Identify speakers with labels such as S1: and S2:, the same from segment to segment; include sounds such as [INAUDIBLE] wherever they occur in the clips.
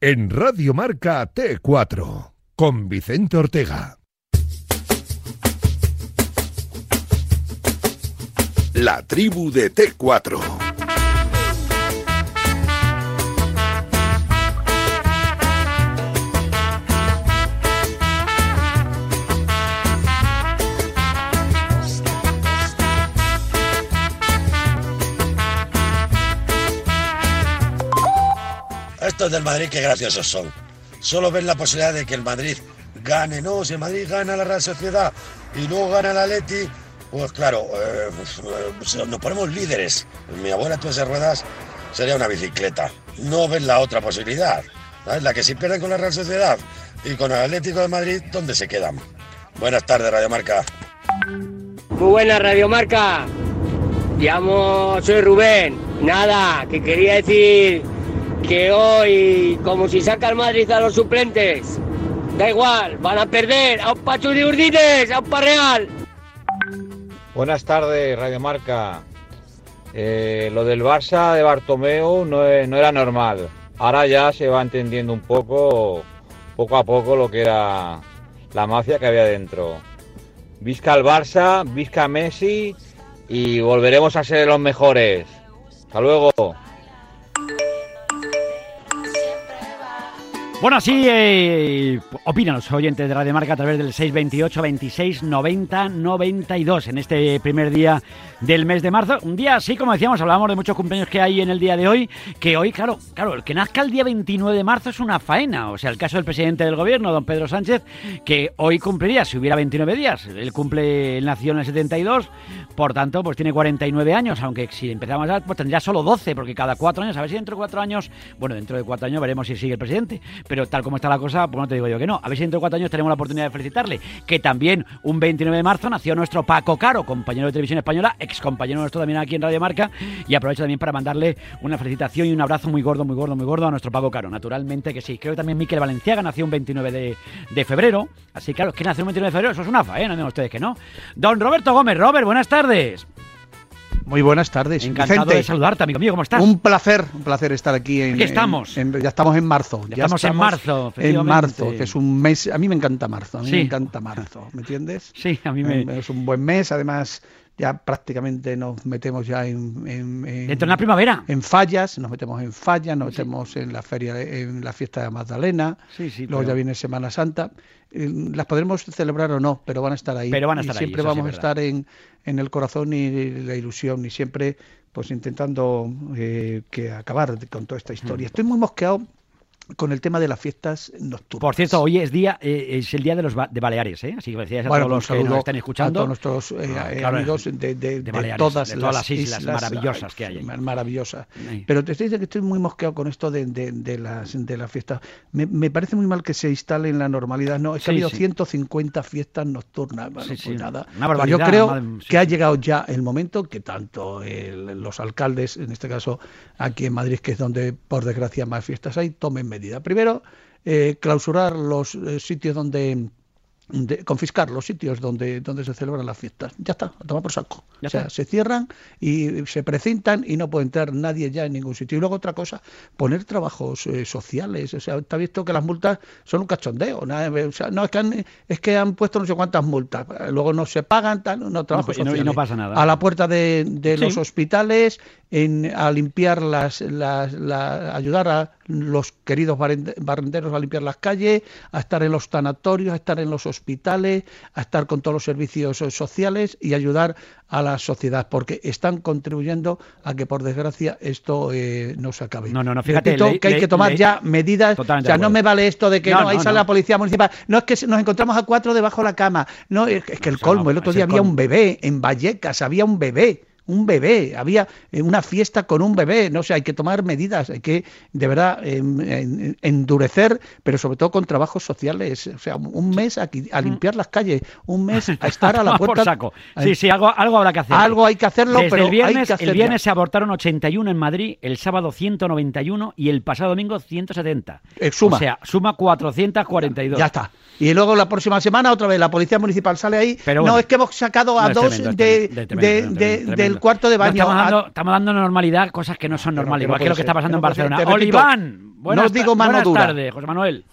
S1: en Radio Marca T4 con Vicente Ortega. La tribu de T4.
S2: Del Madrid, qué graciosos son. Solo ven la posibilidad de que el Madrid gane. No, si el Madrid gana la Real Sociedad y luego gana el Atleti, pues claro, eh, pues, eh, nos ponemos líderes. Mi abuela tuvo esas ruedas, sería una bicicleta. No ven la otra posibilidad. La que si pierden con la Real Sociedad y con el Atlético de Madrid, ¿dónde se quedan? Buenas tardes, Radio Marca.
S3: Muy buena Radiomarca. Llamo, soy Rubén. Nada, que quería decir que hoy, como si saca el Madrid a los suplentes, da igual, van a perder a un Pachu de Urdines, a un Parreal.
S4: Buenas tardes, Radio Marca. Eh, lo del Barça de Bartomeu no, es- no era normal. Ahora ya se va entendiendo un poco, poco a poco, lo que era la mafia que había dentro. Visca el Barça, visca Messi y volveremos a ser los mejores. Hasta luego.
S5: Bueno, así eh, opinan los oyentes de Radio Marca a través del 628 26 90 92 en este primer día del mes de marzo. Un día así, como decíamos, hablábamos de muchos cumpleaños que hay en el día de hoy, que hoy, claro, claro, el que nazca el día 29 de marzo es una faena. O sea, el caso del presidente del gobierno, don Pedro Sánchez, que hoy cumpliría, si hubiera 29 días. Él cumple, él nació en el 72, por tanto, pues tiene 49 años, aunque si empezamos ya, pues tendría solo 12, porque cada cuatro años, a ver si dentro de cuatro años, bueno, dentro de cuatro años veremos si sigue el presidente, pero tal como está la cosa, pues no te digo yo que no. A ver si dentro de cuatro años tenemos la oportunidad de felicitarle, que también un 29 de marzo nació nuestro Paco Caro, compañero de televisión española, ex compañero nuestro también aquí en Radio Marca, y aprovecho también para mandarle una felicitación y un abrazo muy gordo, muy gordo, muy gordo a nuestro Paco Caro, naturalmente que sí. Creo que también Miquel Valenciaga nació un 29 de, de febrero, así claro, que nació un 29 de febrero, eso es una faena, no digan ustedes que no. Don Roberto Gómez, Robert, buenas tardes.
S6: Muy buenas tardes.
S5: Encantado
S6: Vicente.
S5: de saludarte, amigo mío, ¿cómo estás?
S6: Un placer, un placer estar aquí. En,
S5: Aquí estamos.
S6: en- en- ya estamos en marzo.
S5: Ya estamos en marzo,
S6: En marzo, que es un mes. A mí me encanta marzo. A mí
S5: Sí.
S6: me encanta marzo. ¿Me entiendes?
S5: Sí, a mí me...
S6: Es un buen mes. Además, ya prácticamente nos metemos ya en. en- en-
S5: Dentro de la primavera.
S6: en fallas, nos metemos en fallas, nos metemos en la feria, en la fiesta de Magdalena,
S5: Sí, sí,
S6: luego
S5: pero-
S6: ya viene Semana Santa. Eh, Las podremos celebrar o no, pero van a estar ahí.
S5: Pero van a estar
S6: siempre vamos a estar en, en el corazón y la ilusión y siempre pues intentando eh, que acabar con toda esta historia.
S5: Mm.
S6: Estoy muy mosqueado con el tema de las fiestas nocturnas.
S5: Por cierto, hoy es día eh, es el día de los ba- de Baleares, ¿eh? Así que decías a
S6: Bueno,
S5: todos los que nos están escuchando.
S6: a todos nuestros eh,
S5: Ah,
S6: eh,
S5: claro,
S6: amigos de, de-
S5: de
S6: de
S5: Baleares,
S6: todas,
S5: de todas las islas maravillosas que hay ahí.
S6: mar- Maravillosas. Pero te estoy diciendo que estoy muy mosqueado con esto de, las de las fiestas. Me, me parece muy mal que se instale en la normalidad. No, es que
S5: Sí,
S6: ha habido
S5: sí.
S6: 150 fiestas nocturnas. Bueno, pues nada.
S5: Una
S6: Yo creo
S5: madre-
S6: que ha llegado ya el momento que tanto el- los alcaldes, en este caso aquí en Madrid, que es donde por desgracia más fiestas hay, tomen medida. Primero, eh, clausurar los eh, sitios donde de- confiscar los sitios donde, donde se celebran las fiestas. Ya está, a tomar por saco.
S5: Ya
S6: o sea,
S5: está.
S6: se cierran y se precintan y no puede entrar nadie ya en ningún sitio. Y luego otra cosa, poner trabajos eh, sociales. O sea, está visto que las multas son un cachondeo. o sea, no es que, han, es que han puesto no sé cuántas multas. Luego no se pagan, tal, no trabajos
S5: y no- y no
S6: sociales.
S5: pasa nada.
S6: A la puerta de, de
S5: Sí.
S6: los hospitales, en, a limpiar las, las- la- ayudar a los queridos barrende- barrenderos a limpiar las calles, a estar en los tanatorios, a estar en los hospitales, a estar con todos los servicios eh, sociales y ayudar a la sociedad, porque están contribuyendo a que, por desgracia, esto eh, no se acabe.
S5: No, no, no, fíjate,
S6: Repito que hay que tomar ya medidas.
S5: Totalmente
S6: o sea, no me vale esto de que
S5: No,
S6: no, ahí sale la policía municipal. No, es que nos encontramos a cuatro debajo de la cama. No, es que, el colmo, el otro día había un bebé en Vallecas, había un bebé, un bebé, había eh, una fiesta con un bebé, no sé, hay que tomar medidas, hay que de verdad em, en- endurecer, pero sobre todo con trabajos sociales, o sea, un mes aquí, a limpiar las calles, un mes a [LAUGHS] estar a la
S5: Por
S6: puerta.
S5: saco. Sí, sí, algo, algo habrá que hacer.
S6: Algo hay que hacerlo,
S5: Desde
S6: pero
S5: el viernes,
S6: hay que
S5: el viernes se abortaron 81 en Madrid, el sábado 191 y el pasado domingo 170.
S6: Eh, suma.
S5: O sea, suma 442.
S6: Ya está. Y luego la próxima semana otra vez la policía municipal sale ahí.
S5: Pero
S6: no, es que hemos sacado a
S5: No,
S6: dos
S5: tremendo, es
S6: de,
S5: tremendo,
S6: de-
S5: tremendo,
S6: de-
S5: tremendo,
S6: del el cuarto de
S5: No,
S6: baño.
S5: estamos,
S6: a-
S5: dando, estamos dando normalidad, cosas que no son normales,
S6: no
S5: igual que lo que está pasando
S6: que
S5: en
S6: no.
S5: Barcelona. Oliván, buenas,
S6: no os digo mano
S5: buenas
S6: dura.
S5: tardes, José Manuel.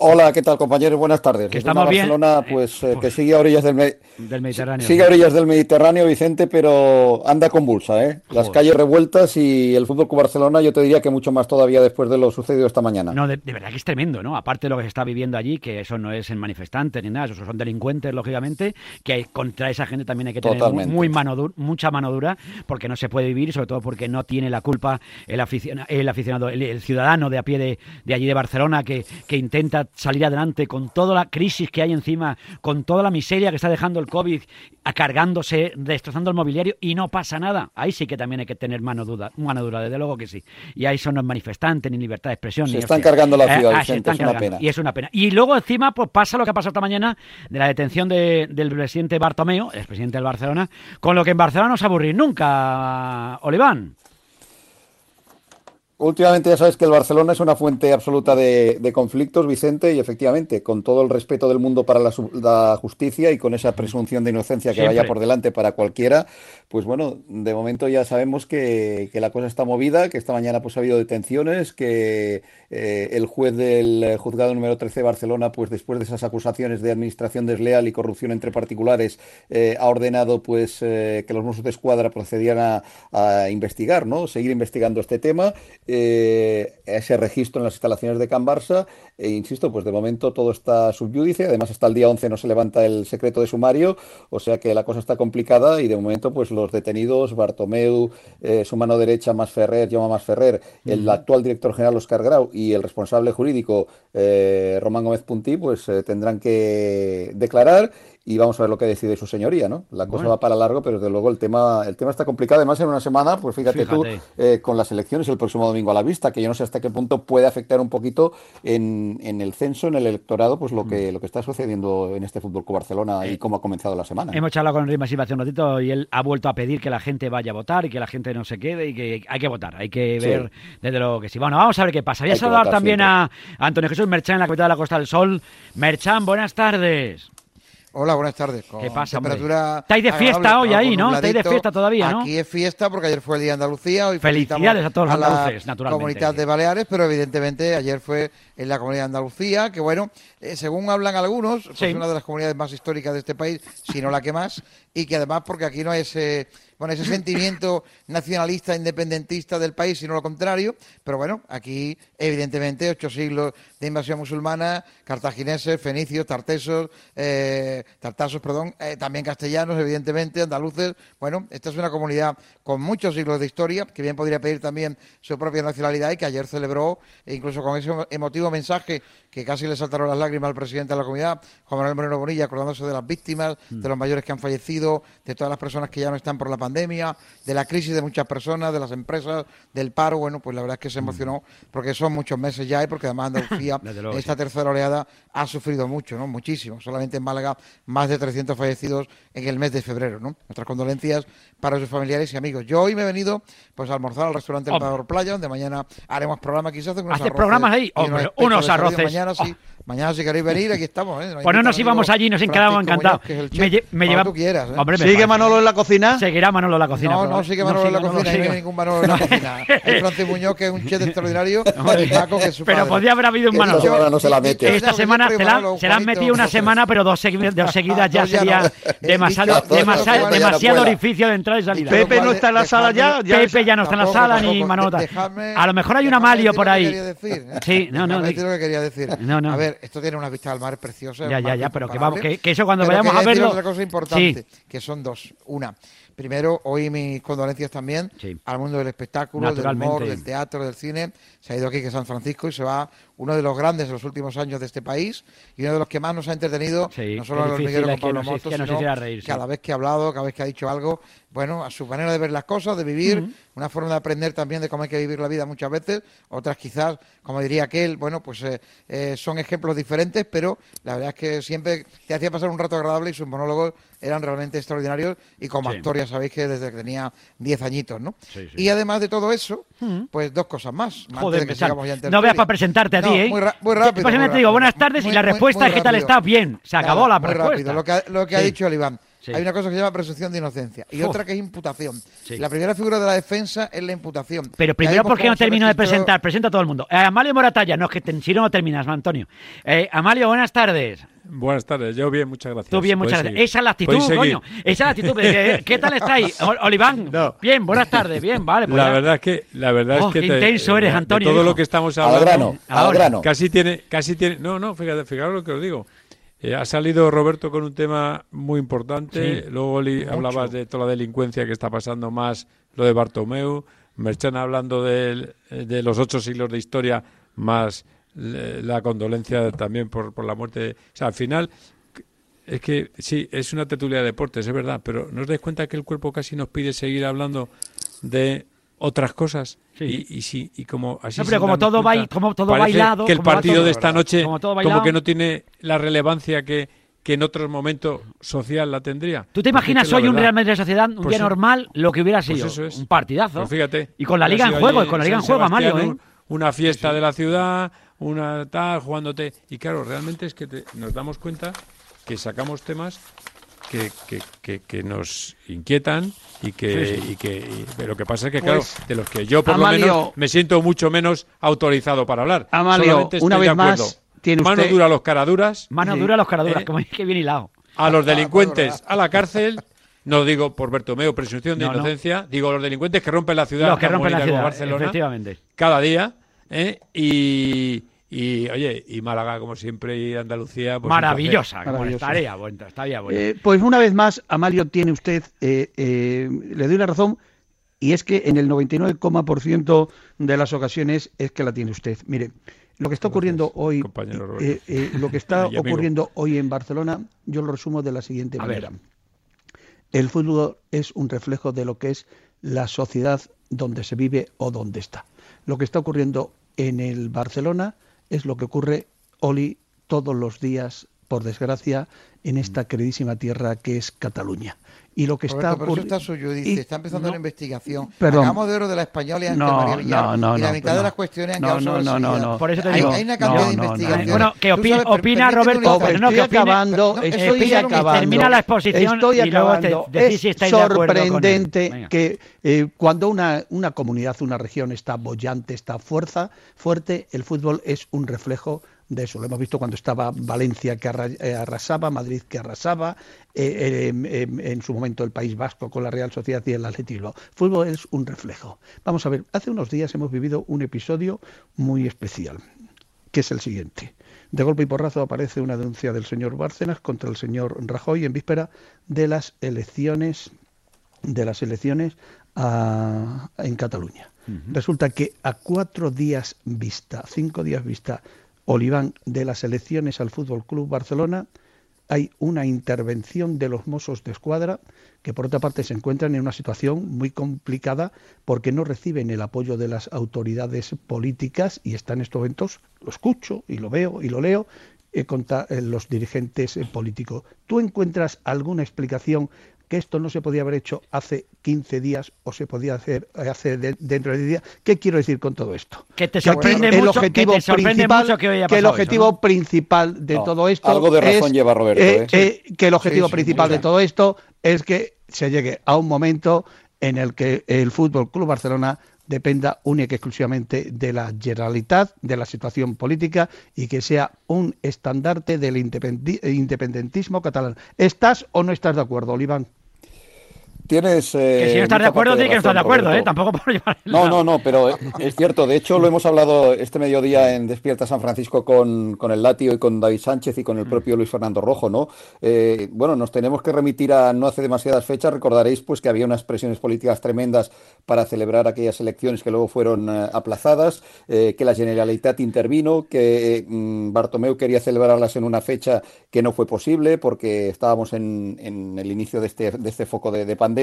S7: Hola, ¿qué tal compañeros? Buenas tardes.
S5: Que estamos bien.
S7: Barcelona,
S5: Eh,
S7: pues, eh,
S5: pues,
S7: que sigue a orillas del, Me-
S5: Del Mediterráneo.
S7: sigue a orillas del Mediterráneo, Vicente, pero anda convulsa, ¿eh? Las
S5: Joder.
S7: calles revueltas y el Fútbol Club Barcelona, yo te diría que mucho más todavía después de lo sucedido esta mañana.
S5: No, de, de verdad que es tremendo, ¿no? Aparte de lo que se está viviendo allí, que eso no es en manifestantes ni nada, esos son delincuentes, lógicamente, que contra esa gente también hay que tener muy, mano mucha mano dura, porque no se puede vivir sobre todo porque no tiene la culpa el, aficiona- el aficionado, el, el ciudadano de a pie de, de allí de Barcelona que, que intenta salir adelante con toda la crisis que hay encima, con toda la miseria que está dejando el COVID, acargándose, destrozando el mobiliario y no pasa nada. Ahí sí que también hay que tener mano dura, mano dura, desde luego que sí. Y ahí son los manifestantes, ni libertad de expresión.
S7: Se
S5: ni
S7: están
S5: hostia.
S7: cargando la
S5: Eh,
S7: ciudad,
S5: ah, se
S7: Vicente, es una pena.
S5: Y es una pena. Y luego encima pues pasa lo que ha pasado esta mañana de la detención de- del presidente Bartomeu, el presidente del Barcelona, con lo que en Barcelona no se aburrir nunca, Oliván.
S7: Últimamente ya sabes que el Barcelona es una fuente absoluta de, de conflictos, Vicente, y efectivamente, con todo el respeto del mundo para la, justicia y con esa presunción de inocencia que
S5: Siempre.
S7: vaya por delante para cualquiera, pues bueno, de momento ya sabemos que, que la cosa está movida, que esta mañana pues ha habido detenciones, que eh, el juez del juzgado número 13 de Barcelona, pues después de esas acusaciones de administración desleal y corrupción entre particulares, eh, ha ordenado pues eh, que los Mossos de Escuadra procedieran a, a investigar, ¿no? Seguir investigando este tema, eh, ese registro en las instalaciones de Can Barça, e insisto, pues de momento todo está subyúdice, además hasta el día 11 no se levanta el secreto de sumario, o sea que la cosa está complicada y de momento pues los detenidos, Bartomeu, eh, su mano derecha, Mas Ferrer, Jaume Mas Ferrer, el actual director general Oscar Grau y el responsable jurídico eh, Román Gómez Puntí, pues tendrán que declarar y vamos a ver lo que decide su señoría, ¿no? La cosa
S5: Bueno.
S7: va para largo, pero desde luego el tema, el tema está complicado. Además, en una semana, pues fíjate, tú, eh, con las elecciones el próximo domingo a la vista, que yo no sé hasta qué punto puede afectar un poquito en, en el censo, en el electorado, pues lo
S5: Mm.
S7: que, lo que está sucediendo en este Fútbol Club Barcelona
S5: Eh,
S7: y cómo ha comenzado la semana.
S5: Hemos charlado con Masiva hace un ratito y él ha vuelto a pedir que la gente vaya a votar y que la gente no se quede y que hay que votar, hay que
S7: Sí.
S5: ver desde luego que sí. Bueno, vamos a ver qué pasa. Voy a saludar también
S7: siempre.
S5: a Antonio Jesús Merchán en la capital de la Costa del Sol. Merchán, buenas tardes.
S8: Hola, buenas tardes. Con
S5: ¿Qué pasa,
S8: temperatura
S5: Estáis de fiesta hoy ahí, ¿no? Estáis de fiesta todavía, ¿no?
S8: Aquí es fiesta porque ayer fue el Día de Andalucía. Hoy
S5: Felicidades a todos los
S8: la
S5: andaluces, naturalmente.
S8: comunidad de Baleares, pero evidentemente ayer fue en la comunidad de Andalucía, que bueno, eh, según hablan algunos, pues
S5: Sí.
S8: es una de las comunidades más históricas de este país, si no la que más, y que además porque aquí no hay ese, bueno, ese sentimiento [LAUGHS] nacionalista, independentista del país, sino lo contrario, pero bueno, aquí evidentemente ocho siglos de invasión musulmana, cartagineses, fenicios, tartesos, eh, tartasos, perdón, eh, también castellanos, evidentemente, andaluces. Bueno, esta es una comunidad con muchos siglos de historia, que bien podría pedir también su propia nacionalidad y que ayer celebró, incluso con ese emotivo mensaje que casi le saltaron las lágrimas al presidente de la comunidad, Juan Manuel Moreno Bonilla, acordándose de las víctimas, de los mayores que han fallecido, de todas las personas que ya no están por la pandemia, de la crisis de muchas personas, de las empresas, del paro. Bueno, pues la verdad es que se emocionó porque son muchos meses ya y porque además [LAUGHS] Andalucía
S5: luego,
S8: esta tercera oleada ha sufrido mucho, ¿no? Muchísimo. Solamente en Málaga más de 300 fallecidos en el mes de febrero, ¿no? Nuestras condolencias para sus familiares y amigos. Yo hoy me he venido pues a almorzar al restaurante El. Parador Playa, donde mañana haremos programa quizás. unos
S5: ¿Haces
S8: arroces
S5: programas ahí? Hombre, unos arroces.
S8: Mañana sí.
S5: Oh.
S8: Mañana si queréis venir, aquí estamos, ¿eh?
S5: Pues no nos íbamos allí, nos quedamos encantados. Me lle- me lleva-
S8: tú quieras, ¿eh?
S5: Hombre, me
S6: ¿Sigue. Manolo en la cocina?
S5: Seguirá Manolo en la cocina.
S8: No, no sigue Manolo en la cocina, no hay ningún Manolo en la cocina. [LAUGHS] Hay Francis Muñoz, que es un chef extraordinario, [LAUGHS] y Paco, que es su
S5: Pero
S8: padre.
S5: podía haber habido un
S7: Esta
S5: Manolo.
S7: semana no se la mete.
S5: Esta semana la, se la han metido una semana, pero dos, segui- dos [LAUGHS] seguidas ya sería demasiado, demasiado, orificio de entrada y salida.
S6: Pepe no está en la sala ya.
S5: Pepe ya no está en la sala ni. Manota. A lo mejor hay un amalio por ahí.
S8: quería decir.
S5: Sí, no, no,
S8: Dejadme
S5: di-
S8: decir lo que quería decir.
S5: No, no.
S8: A ver, esto tiene una vista al mar preciosa.
S5: Ya, ya, ya, pero que vamos, que- que eso cuando
S8: Pero
S5: vayamos a verlo-
S8: otra cosa importante, que son dos. Una, primero, hoy mis condolencias también
S5: Sí.
S8: al mundo del espectáculo, del humor, del teatro, del cine. Se ha ido aquí que San Francisco y se va uno de los grandes de los últimos años de este país y uno de los que más nos ha entretenido,
S5: Sí,
S8: no solo a los
S5: es
S8: con Pablo Motos, sino
S5: reír, sí.
S8: cada vez que ha hablado, cada vez que ha dicho algo, bueno, a su manera de ver las cosas, de vivir, una forma de aprender también de cómo hay que vivir la vida muchas veces, otras quizás, como diría aquel, bueno, pues eh, eh, son ejemplos diferentes, pero la verdad es que siempre te hacía pasar un rato agradable y sus monólogos eran realmente extraordinarios y como
S5: Sí.
S8: actor ya sabéis que desde que tenía 10 añitos, ¿no?
S5: Sí, sí.
S8: Y además de todo eso, pues dos cosas más. antes
S5: Joder,
S8: de que ya
S5: no veas para presentarte a
S8: No,
S5: ti, ¿eh?
S8: Muy, rápido.
S5: Pues
S8: muy
S5: te digo, buenas tardes y la respuesta es ¿qué tal estás? Bien, se acabó
S8: Nada,
S5: la
S8: muy
S5: respuesta.
S8: rápido. Lo que, ha- lo que ha dicho el Iván.
S5: Sí.
S8: hay una cosa que se llama presunción de inocencia y otra que es imputación.
S5: Sí.
S8: La primera figura de la defensa es la imputación.
S5: Pero primero,
S8: vemos
S5: ¿por qué no termino de presentar? Presenta a todo el mundo. Eh, Amalio Moratalla, no, es que te- si no, no terminas, Antonio. Eh, Amalio, buenas tardes.
S9: Buenas tardes, yo bien, muchas gracias.
S5: Tú bien, muchas gracias.
S9: seguir.
S5: Esa es la actitud, coño. Esa es la actitud. Eh, ¿Qué tal estáis? [LAUGHS] Oliván,
S9: No.
S5: bien, buenas tardes, bien, vale. Pues
S9: la
S5: ya.
S9: verdad es que la verdad
S5: Oh,
S9: es que
S5: qué
S9: te-
S5: intenso eres,
S9: de
S5: Antonio,
S9: todo
S5: hijo.
S9: lo que estamos
S7: Al
S9: hablando
S7: grano, al grano.
S9: casi tiene casi tiene no no fíjate fijaros lo que os digo Eh, ha salido Roberto con un tema muy importante
S5: Sí,
S9: luego Oli, hablabas de toda la delincuencia que está pasando más lo de Bartomeu Merchan hablando del- de, los ocho siglos de historia más la condolencia también por, por la muerte de- o sea al final es que sí, es una tertulia de deportes, es verdad, pero ¿no os dais cuenta que el cuerpo casi nos pide seguir hablando de otras cosas?
S5: Sí.
S9: Y, y sí, y como así
S5: No, pero como todo
S9: cuenta,
S5: bai- como todo bailado,
S9: que el partido
S5: todo,
S9: de esta noche
S5: Como todo
S9: como que no tiene la relevancia que, que en otros momentos social la tendría.
S5: ¿Tú te imaginas
S9: es que
S5: hoy un Real Madrid Sociedad, un
S9: Pues
S5: día
S9: sí.
S5: normal, lo que hubiera
S9: Pues
S5: sido?
S9: eso es.
S5: Un partidazo.
S9: Pues fíjate.
S5: Y con la Liga en juego, y con la Liga en juego, Mario, ¿eh?
S9: un- Una fiesta de la ciudad, una tal, jugándote. Y claro, realmente es que te- nos damos cuenta que sacamos temas que, que, que, que nos inquietan y que,
S5: Sí, sí.
S9: y que y- pero lo que pasa es que, claro,
S6: Pues,
S9: de los que yo por
S6: Amalio-
S9: lo menos me siento mucho menos autorizado para hablar.
S6: Amalio, una vez más, tiene
S9: Mano
S6: usted-
S9: dura a los caraduras,
S5: Mano
S6: Sí.
S5: dura a los caraduras,
S9: Eh.
S5: como que bien hilado.
S9: a los
S8: Ah,
S9: delincuentes
S8: pues,
S9: a la cárcel. No digo por Bertomeo, presunción de
S5: No, no.
S9: inocencia, digo los delincuentes que rompen la ciudad,
S5: Los que rompen la ciudad,
S9: Barcelona,
S5: efectivamente.
S9: cada día, ¿eh? y, y, oye, y Málaga como siempre y Andalucía, pues,
S5: Maravillosa, estaría bueno, estaría bueno.
S6: Eh, pues una vez más, Amalio, tiene usted, eh, eh, le doy la razón, y es que en el 99,% de las ocasiones es que la tiene usted. Mire, lo que está ocurriendo hoy, eh, eh, lo que está [LAUGHS] ocurriendo hoy en Barcelona, yo lo resumo de la siguiente
S5: A ver.
S6: manera. El fútbol es un reflejo de lo que es la sociedad donde se vive o donde está. Lo que está ocurriendo en el Barcelona es lo que ocurre, Oli, todos los días, por desgracia, en esta queridísima tierra que es Cataluña. Y lo que está
S8: Roberto, pero eso
S6: ocurri-
S8: está suyo, dice,
S6: y-
S8: está empezando
S6: no,
S8: la investigación.
S6: Perdón.
S8: Acabamos de oro de la española y
S6: No,
S8: María Villar,
S6: no, no,
S8: y la
S6: no,
S8: mitad
S6: no.
S8: de las cuestiones han
S6: No,
S8: quedado
S6: no, no, no, no.
S5: Por eso te
S8: hay,
S5: digo,
S8: hay una cantidad
S6: no,
S8: de
S6: no, no.
S8: investigaciones.
S5: Bueno, que opina,
S8: sabes,
S5: Roberto, pero no que
S6: estoy
S5: opine.
S6: acabando,
S8: no,
S6: estoy
S8: que-
S6: acabando.
S5: termina la exposición
S6: Estoy
S5: y luego te-
S6: acabando.
S5: decís
S6: es
S5: si estáis de acuerdo con él.
S6: sorprendente que eh, cuando una, una comunidad, una región está bollante, está fuerza, fuerte, el fútbol es un reflejo de eso. Lo hemos visto cuando estaba Valencia que eh, arrasaba, Madrid que arrasaba, eh, eh, en su momento el País Vasco con la Real Sociedad y el Atletismo. Fútbol es un reflejo. Vamos a ver, hace unos días hemos vivido un episodio muy especial, que es el siguiente. De golpe y porrazo aparece una denuncia del señor Bárcenas contra el señor Rajoy en víspera de las elecciones de las elecciones a- en Cataluña. Resulta que a cuatro días vista, cinco días vista, Oliván, de las elecciones al Fútbol Club Barcelona, hay una intervención de los Mossos de Escuadra que por otra parte se encuentran en una situación muy complicada porque no reciben el apoyo de las autoridades políticas y están en estos momentos, lo escucho y lo veo y lo leo, eh, contra eh, los dirigentes eh, políticos. ¿Tú encuentras alguna explicación que esto no se podía haber hecho hace 15 días o se podía hacer eh, hace de- dentro de 10 días? ¿Qué quiero decir con todo esto?
S5: Que te
S6: Que aquí
S5: sorprende
S6: el
S5: mucho,
S6: objetivo
S5: que te sorprende
S6: principal,
S5: mucho que hoy haya
S6: que el objetivo
S5: eso, ¿no?
S6: principal de
S7: No,
S6: todo esto
S7: algo de razón
S6: es,
S7: lleva Roberto,
S6: eh,
S7: ¿eh?
S6: eh, que el objetivo
S8: Sí, sí,
S6: principal de todo esto es que se llegue a un momento en el que el Fútbol Club Barcelona dependa única y exclusivamente de la Generalitat, de la situación política y que sea un estandarte del independentismo catalán. ¿Estás o no estás de acuerdo, Oliván?
S7: Tienes. eh,
S5: Que si no estás de acuerdo, tienes que no estar de acuerdo, ¿eh? Tampoco por llevar el
S7: No, no, no, pero es cierto. De hecho, lo hemos hablado este mediodía en Despierta San Francisco con, con el Latio y con David Sánchez y con el propio Luis Fernando Rojo, ¿no? Eh, bueno, nos tenemos que remitir a no hace demasiadas fechas. Recordaréis pues que había unas presiones políticas tremendas para celebrar aquellas elecciones que luego fueron eh, aplazadas, eh, que la Generalitat intervino, que mm, Bartomeu quería celebrarlas en una fecha que no fue posible porque estábamos en, en el inicio de este, de este foco de, de pandemia,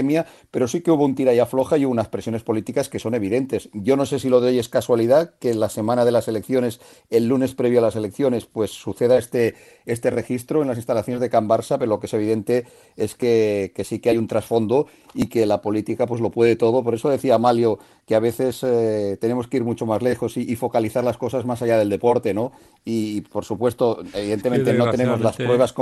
S7: pero sí que hubo un tira y afloja y unas presiones políticas que son evidentes. Yo no sé si lo de hoy es casualidad, que en la semana de las elecciones, el lunes previo a las elecciones, pues suceda este, este registro en las instalaciones de Can Barça, pero lo que es evidente es que, que sí que hay un trasfondo y que la política pues lo puede todo. Por eso decía Amalio que a veces eh, tenemos que ir mucho más lejos y, focalizar las cosas más allá del deporte, ¿no? Y, por supuesto, evidentemente no tenemos las pruebas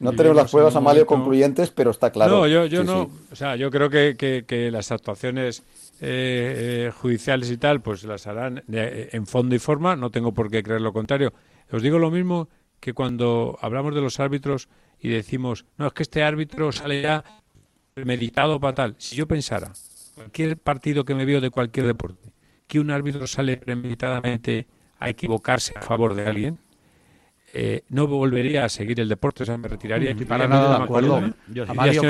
S7: no tenemos las pruebas Amalio concluyentes, pero está claro.
S9: No, yo, yo no, o sea, yo creo que, que, las actuaciones eh, eh, judiciales y tal, pues las harán en fondo y forma, no tengo por qué creer lo contrario. Os digo lo mismo que cuando hablamos de los árbitros y decimos, no, es que este árbitro sale ya meditado para tal. Si yo pensara, cualquier partido que me veo de cualquier deporte, que un árbitro sale premeditadamente a equivocarse a favor de alguien, eh, no volvería a seguir el deporte, o sea, me retiraría.
S6: Y para nada de acuerdo.
S9: Yo,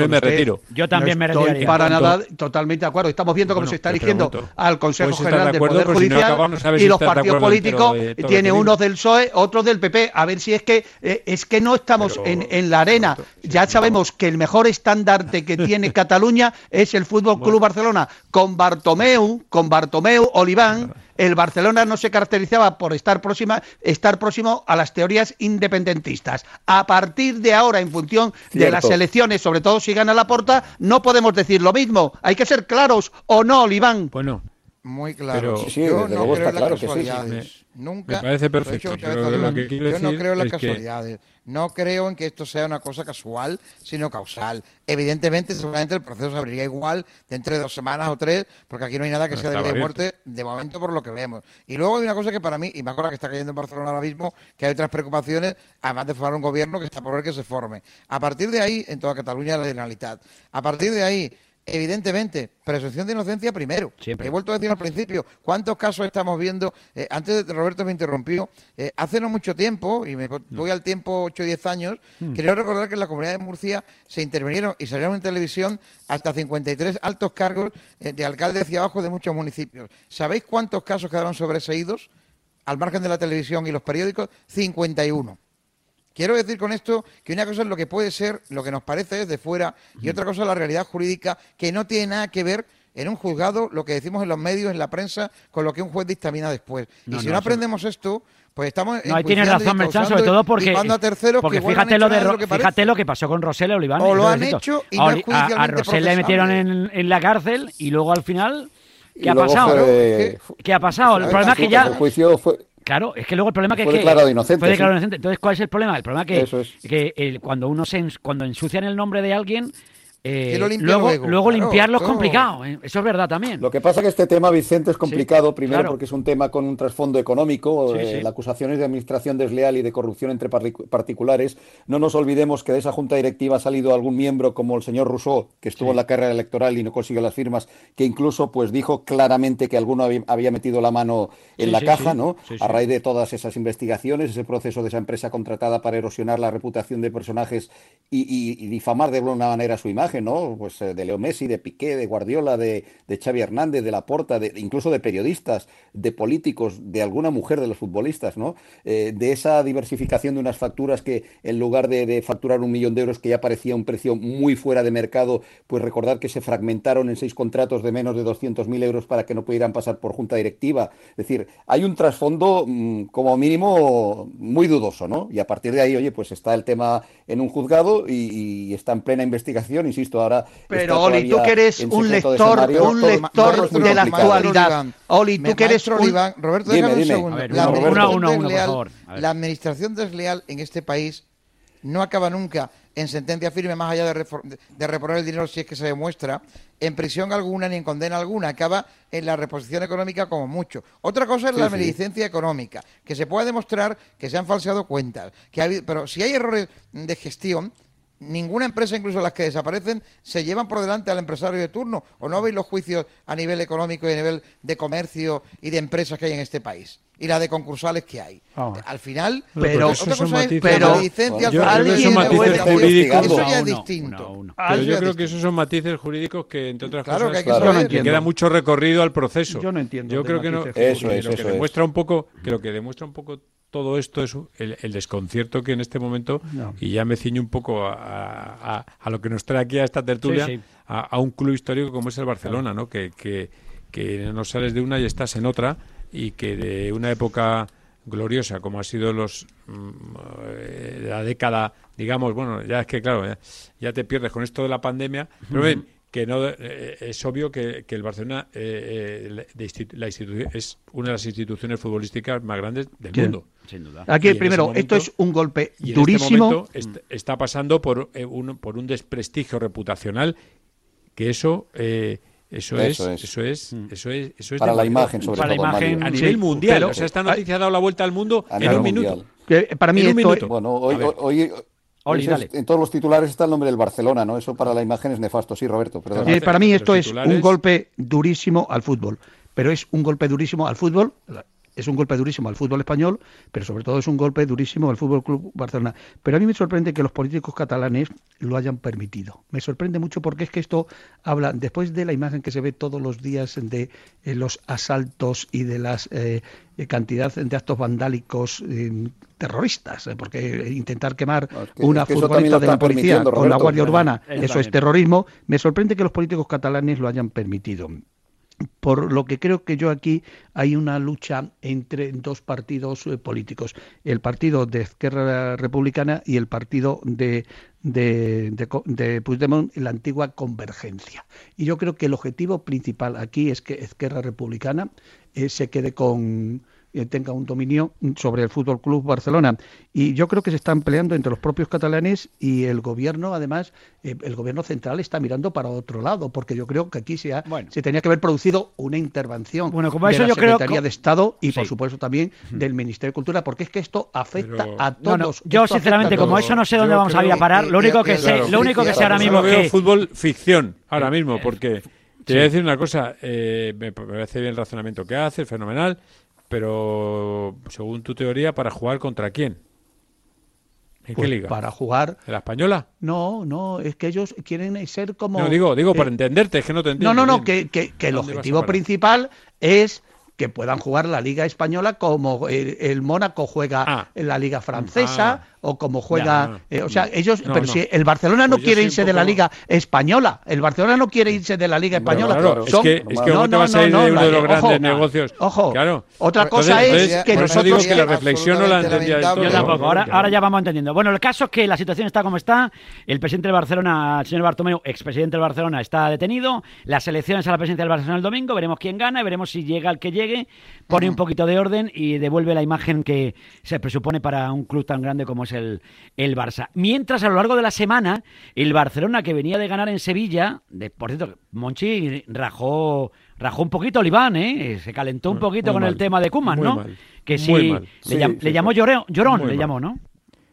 S9: me retiro.
S5: Yo también me retiraría.
S6: Para nada, totalmente de acuerdo. Estamos viendo cómo se está eligiendo al Consejo General del Poder Judicial y los partidos políticos. Tiene unos del PSOE, otros del PP. A ver si es que eh, es que no estamos en, en, la arena. Ya sabemos que el mejor estandarte que [LAUGHS] tiene Cataluña es el Fútbol Club Barcelona. Con Bartomeu, con Bartomeu, Oliván el Barcelona no se caracterizaba por estar, próxima, estar próximo a las teorías independentistas. A partir de ahora, en función de las elecciones, sobre todo si gana la porta, no podemos decir lo mismo. Hay que ser claros o no, Oliván.
S9: Bueno,
S8: muy claro.
S7: yo no creo en las casualidades.
S8: Nunca.
S9: Me parece perfecto. yo
S8: no creo en las casualidades. No creo en que esto sea una cosa casual, sino causal. Evidentemente, seguramente el proceso se abriría igual dentro de dos semanas o tres, porque aquí no hay nada que sea de vida y muerte de momento por lo que vemos. Y luego hay una cosa que para mí, y me acuerdo que está cayendo en Barcelona ahora mismo, que hay otras preocupaciones, además de formar un gobierno que está por ver que se forme. A partir de ahí, en toda Cataluña, la Generalitat. A partir de ahí, Evidentemente, presunción de inocencia primero. He vuelto a decir al principio, ¿cuántos casos estamos viendo? Eh, antes de Roberto me interrumpió, eh, hace no mucho tiempo, y me voy al tiempo 8 o 10 años, hmm. quiero recordar que en la comunidad de Murcia se intervinieron y salieron en televisión hasta 53 altos cargos eh, de alcaldes hacia abajo de muchos municipios. ¿Sabéis cuántos casos quedaron sobreseídos? Al margen de la televisión y los periódicos, 51. Quiero decir con esto que una cosa es lo que puede ser, lo que nos parece desde fuera, y otra cosa es la realidad jurídica, que no tiene nada que ver en un juzgado, lo que decimos en los medios, en la prensa, con lo que un juez dictamina después. y si no, aprendemos esto, pues estamos
S5: no ahí tienes razón Merchan sobre todo porque
S8: a terceros
S5: porque fíjate lo de fíjate lo que pasó con Rosell Oliván
S8: o lo han hecho y no a,
S5: a, Rosell le metieron en, la cárcel y luego al final ¿qué ha pasado? ¿Qué ha pasado? El problema es que ya
S7: el juicio fue
S5: Claro, es que luego el problema que
S7: fue declarado inocente.
S5: Fue declarado inocente. Entonces, ¿cuál es el problema? El problema que, que el, cuando uno se cuando ensucian el nombre de alguien eh, luego, luego, limpiarlo es complicado, ¿eh? eso es verdad también.
S7: Lo que pasa es que este tema, Vicente, es complicado, primero porque es un tema con un trasfondo económico, eh, la acusación es de administración desleal y de corrupción entre particulares. No nos olvidemos que de esa junta directiva ha salido algún miembro como el señor Rousseau, que estuvo en la carrera electoral y no consiguió las firmas, que incluso pues dijo claramente que alguno había, metido la mano en la caja, ¿no? A raíz de todas esas investigaciones, ese proceso de esa empresa contratada para erosionar la reputación de personajes y difamar de alguna manera su imagen. ¿No? Pues eh, de Leo Messi, de Piqué, de Guardiola, de, de Xavi Hernández, de Laporta, de, incluso de periodistas, de políticos, de alguna mujer de los futbolistas, ¿no? Eh, de esa diversificación de unas facturas que en lugar de, facturar un millón de euros que ya parecía un precio muy fuera de mercado, pues recordar que se fragmentaron en seis contratos de menos de 200.000 euros para que no pudieran pasar por junta directiva. Es decir, hay un trasfondo mm, como mínimo muy dudoso, ¿no? Y a partir de ahí, oye, pues está el tema en un juzgado y, está en plena investigación, insisto, ahora.
S6: Pero Oli, tú que eres un lector, un lector de la actualidad. Oli, tú que eres un...
S8: Roberto, déjame un segundo. la, la administración desleal en este país no acaba nunca en sentencia firme, más allá de, de, reponer el dinero si es que se demuestra, en prisión alguna ni en condena alguna, acaba en la reposición económica como mucho. Otra cosa es la maledicencia económica, que se puede demostrar que se han falseado cuentas, que pero si hay errores de gestión, ninguna empresa, incluso las que desaparecen, se llevan por delante al empresario de turno. ¿O no veis los juicios a nivel económico y a nivel de comercio y de empresas que hay en este país? Y la de concursales que hay. Al final,
S9: pero,
S8: otra
S9: cosa
S8: es, pero
S9: licencia yo, alguien jurídicos. Eso ya es distinto. Pero yo creo que esos son matices jurídicos que, entre otras cosas, claro, que queda mucho recorrido al proceso.
S6: Yo no entiendo.
S9: Yo creo que no. Eso es, lo que demuestra un poco, que lo que demuestra un poco todo esto es el, desconcierto que en este momento, y ya me ciño un poco a, lo que nos trae aquí a esta tertulia, A, un club histórico como es el Barcelona, ¿no? Que, que, que no sales de una y estás en otra, y que de una época gloriosa como ha sido los mm, eh, la década digamos bueno ya es que claro ya, te pierdes con esto de la pandemia pero ven que no eh, es obvio que, que el Barcelona eh, eh, de institu- la institución es una de las instituciones futbolísticas más grandes del
S6: Sí.
S9: mundo.
S5: Sin duda.
S6: Aquí,
S9: Y
S6: primero,
S9: momento-
S6: esto es un golpe
S9: Y en
S6: durísimo.
S9: este momento est- está pasando por eh, un, por un desprestigio reputacional que eso eh, eso,
S7: Eso
S9: es,
S7: es.
S9: eso es eso es eso es
S7: Para la imagen, sobre
S5: Para la
S7: todo, Mario.
S5: imagen,
S9: a
S5: Sí,
S9: nivel mundial,
S6: pero-
S9: o sea, esta noticia ha dado la vuelta al mundo en un
S7: mundial.
S9: minuto.
S6: Que para mí
S9: En un minuto.
S7: Bueno, hoy, hoy,
S5: Oli,
S7: hoy
S5: dale.
S7: en todos los titulares está el nombre del Barcelona, ¿no? Eso para la imagen es nefasto. Sí, Roberto, perdón.
S6: Eh, para mí esto es
S9: titulares-
S6: un golpe durísimo al fútbol, pero es un golpe durísimo al fútbol, es un golpe durísimo al fútbol español, pero sobre todo es un golpe durísimo al Fútbol Club Barcelona. Pero a mí me sorprende que los políticos catalanes lo hayan permitido. Me sorprende mucho porque es que esto habla después de la imagen que se ve todos los días de eh, los asaltos y de las eh, cantidad de actos vandálicos eh, terroristas, eh, porque intentar quemar
S7: No, es que-
S6: una
S7: es que lo
S6: de la policía con la. Guardia Urbana,
S5: Eso
S6: es terrorismo. Me sorprende que los políticos catalanes lo hayan permitido. Por lo que creo que yo aquí hay una lucha entre dos partidos eh, políticos, el partido de Esquerra Republicana y el partido de, de, de, de Puigdemont, la antigua convergencia. Y yo creo que el objetivo principal aquí es que Esquerra Republicana eh, se quede con eh, tenga un dominio sobre el Fútbol Club Barcelona y yo creo que se están peleando entre los propios catalanes y el gobierno además eh, el gobierno central está mirando para otro lado porque yo creo que aquí se, ha-
S5: Bueno.
S6: se tenía que haber producido una intervención
S5: Bueno, como
S6: de
S5: eso
S6: la
S5: yo creo
S6: Secretaría
S5: co-
S6: de Estado y por supuesto también del Ministerio de Cultura porque es que esto afecta
S9: Pero-
S6: a todos.
S5: no, yo sinceramente como eso no sé dónde vamos a ir a
S9: creo-
S5: parar, lo único que sé, lo único que sé ahora mismo
S9: veo
S5: que
S9: fútbol ficción ahora mismo, porque
S5: sí.
S9: te voy a decir una cosa, eh, me parece bien el razonamiento que hace, fenomenal, pero según tu teoría, ¿para jugar contra quién? ¿En
S6: Pues
S9: qué liga?
S6: para jugar
S9: ¿En la española?
S6: no, no, es que ellos quieren ser como
S9: No, digo, digo,
S6: eh,
S9: para entenderte, es que no te entiendo.
S6: No, no, no,
S9: bien.
S6: que, que- que el
S9: ¿Dónde vas a
S6: objetivo principal es que puedan jugar la Liga Española como el, el Mónaco juega
S9: Ah.
S6: en la Liga Francesa
S9: Ah.
S6: o como juega. Eh, o sea, ellos.
S9: No,
S6: pero
S9: no.
S6: si el Barcelona no
S9: Pues
S6: quiere irse de la Liga Española, el Barcelona no quiere irse de la Liga Española.
S7: claro,
S9: es que, es que
S7: No,
S9: ¿cómo te
S6: no,
S9: vas a ir
S6: no,
S9: de uno de los
S6: ojo,
S9: grandes negocios?
S6: ojo.
S9: Claro.
S6: Otra cosa
S9: Entonces-
S6: es que
S9: por eso digo
S6: nosotros-
S9: que la reflexión no la entendía.
S5: Yo tampoco, ahora, ahora ya vamos entendiendo. Bueno, el caso es que la situación está como está. El presidente del Barcelona, el señor Bartomeu, expresidente del Barcelona, está detenido. Las elecciones a la presidencia del Barcelona el domingo. Veremos quién gana y veremos si llega el que llegue. Pone un poquito de orden y devuelve la imagen que se presupone para un club tan grande como es el, el Barça. Mientras, a lo largo de la semana, el Barcelona, que venía de ganar en Sevilla, de, por cierto, Monchi rajó, rajó un poquito al Iván, ¿eh? Se calentó un poquito
S9: muy
S5: con el tema de Kuman, ¿no?
S9: mal.
S5: Que sí,
S9: Muy mal.
S5: le,
S7: Sí,
S5: llam-
S7: sí,
S5: le llamó llorón, llorón le llamó, ¿no?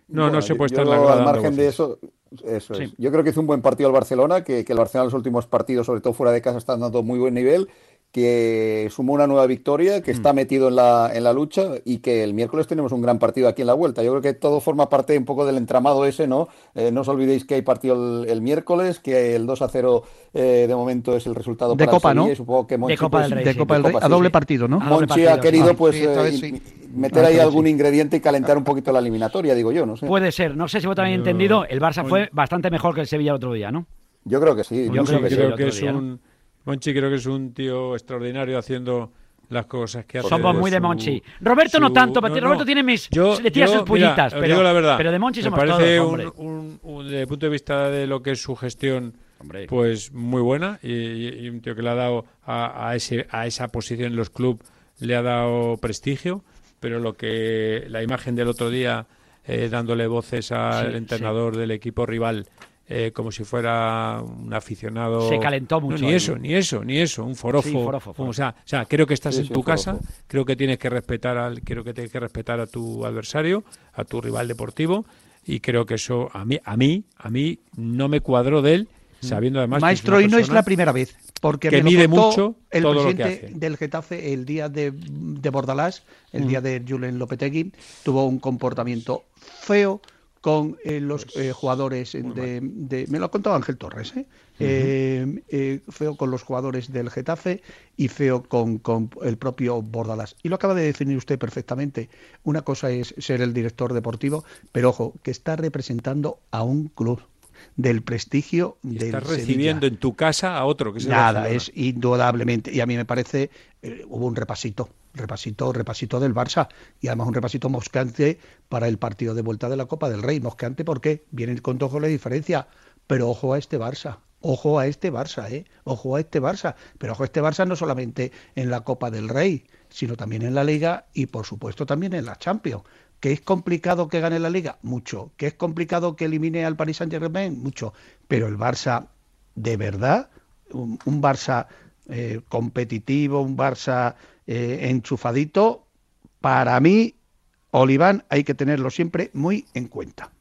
S9: No, no se puede
S7: yo-
S9: estar
S7: yo,
S9: la grada
S7: al margen de eso, eso
S5: Sí.
S7: es. Yo creo que hizo un buen partido el Barcelona, que, que el Barcelona en los últimos partidos, sobre todo fuera de casa, está dando muy buen nivel, que sumó una nueva victoria, que
S9: Mm.
S7: está metido en la, en la lucha y que el miércoles tenemos un gran partido aquí en la vuelta. Yo creo que todo forma parte un poco del entramado ese, ¿no? Eh, no os olvidéis que hay partido el, el miércoles, que el 2 a 0 eh, de momento es el resultado
S6: De
S7: para
S6: Copa, ¿no?
S7: Sevilla y supongo que Monchi,
S5: Copa
S7: pues,
S5: del Rey,
S6: de Copa del Rey, a
S7: sí,
S6: doble
S7: sí.
S6: partido, ¿no?
S5: A doble
S7: Monchi
S5: partido,
S7: ha querido
S8: sí.
S7: pues
S8: Sí,
S7: eh,
S8: sí.
S7: meter
S6: Ah,
S7: ahí
S6: vez
S7: algún ingrediente y calentar un poquito la eliminatoria, digo yo, no sé.
S5: Puede ser, no sé si vos también
S9: Yo-
S5: entendido, el Barça fue bastante mejor que el Sevilla el otro día, ¿no?
S7: Yo creo que sí.
S5: Yo
S7: yo
S5: creo
S7: creo
S5: que
S7: que
S5: sí.
S9: que es
S5: día, ¿no?
S9: Monchi creo que es un tío extraordinario haciendo las cosas que hace.
S5: Somos muy de
S9: Su-
S5: Monchi. Roberto no tanto, pero Roberto tiene mis- le tira sus pullitas, pero-
S9: digo la verdad,
S5: pero de Monchi
S9: me
S5: somos
S9: parece
S5: todos,
S9: un-
S5: hombre.
S9: un- un- desde el punto de vista de lo que es su gestión,
S5: Hombre.
S9: pues muy buena y, un tío que le ha dado a, a ese a esa posición en los clubes le ha dado prestigio, pero lo que la imagen del otro día eh, dándole voces al
S5: Sí,
S9: entrenador del equipo rival eh, como si fuera un aficionado.
S5: Se calentó
S9: No,
S5: mucho
S9: ni
S5: ahí.
S9: eso, ni eso, ni eso, un forofo.
S5: Sí, forofo, forofo.
S9: O, sea, o sea, creo que estás
S7: Sí,
S9: en
S7: sí,
S9: tu casa,
S7: forofo.
S9: creo que tienes que respetar al, creo que tienes que respetar a tu adversario, a tu rival deportivo, y creo que eso a mí, a mí, a mí no me cuadró de él, sabiendo además que es
S6: Maestro,
S9: una
S6: y no es la primera vez, porque
S9: que
S6: me lo
S9: mide mucho
S6: el
S9: todo lo que
S6: presidente
S9: hace.
S6: del Getafe el día de, de Bordalás, el día de Julen Lopetegui, tuvo un comportamiento feo con eh, los
S9: Pues,
S6: eh, jugadores de, de- me lo ha contado Ángel Torres, ¿eh? Eh, eh, feo con los jugadores del Getafe y feo con, con el propio Bordalás. Y lo acaba de definir usted perfectamente. Una cosa es ser el director deportivo, pero ojo, que está representando a un club del prestigio
S9: y
S6: del
S9: estás
S6: Sevilla.
S9: recibiendo en tu casa a otro que es el
S6: Nada, es indudablemente. Y a mí me parece, hubo un repasito, repasito, repasito del Barça. Y además un repasito moscante para el partido de vuelta de la Copa del Rey. Moscante porque vienen con dos goles de diferencia. Pero ojo a este Barça. ojo a este Barça, ¿eh? Ojo a este Barça. Pero ojo a este Barça no solamente en la Copa del Rey, sino también en la Liga y por supuesto también en la Champions. ¿Que es complicado que gane la Liga? Mucho. ¿Que es complicado que elimine al Paris Saint Germain? Mucho. Pero el Barça, de verdad, un, un Barça eh, competitivo, un Barça eh, enchufadito, para mí, Oliván hay que tenerlo siempre muy en cuenta.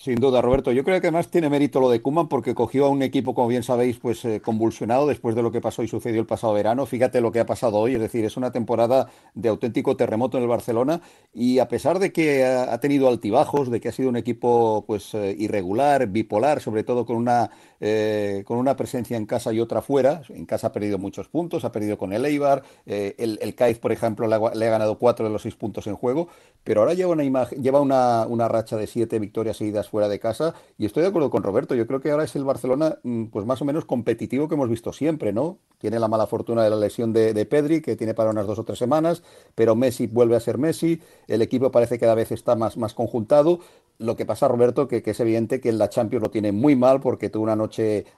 S7: Sin duda, Roberto. Yo creo que además tiene mérito lo de Kuman porque cogió a un equipo, como bien sabéis, pues eh, convulsionado después de lo que pasó y sucedió el pasado verano. Fíjate lo que ha pasado hoy, es decir, es una temporada de auténtico terremoto en el Barcelona y a pesar de que ha, tenido altibajos, de que ha sido un equipo pues eh, irregular, bipolar, sobre todo con una eh, con una presencia en casa y otra fuera. En casa ha perdido muchos puntos, ha perdido con el Eibar, eh, el, el por ejemplo, le ha, le ha ganado cuatro de los seis puntos en juego, pero ahora lleva una imagen, lleva una, una racha de siete victorias seguidas fuera de casa y estoy de acuerdo con Roberto. Yo creo que ahora es el Barcelona, mm, pues más o menos competitivo que hemos visto siempre, ¿no? Tiene la mala fortuna de la lesión de, de Pedri, que tiene para unas dos o tres semanas, pero Messi vuelve a ser Messi. El equipo parece que cada vez está más, más conjuntado. Lo que pasa, Roberto, que, que es evidente que en la Champions lo tiene muy mal porque tuvo una noche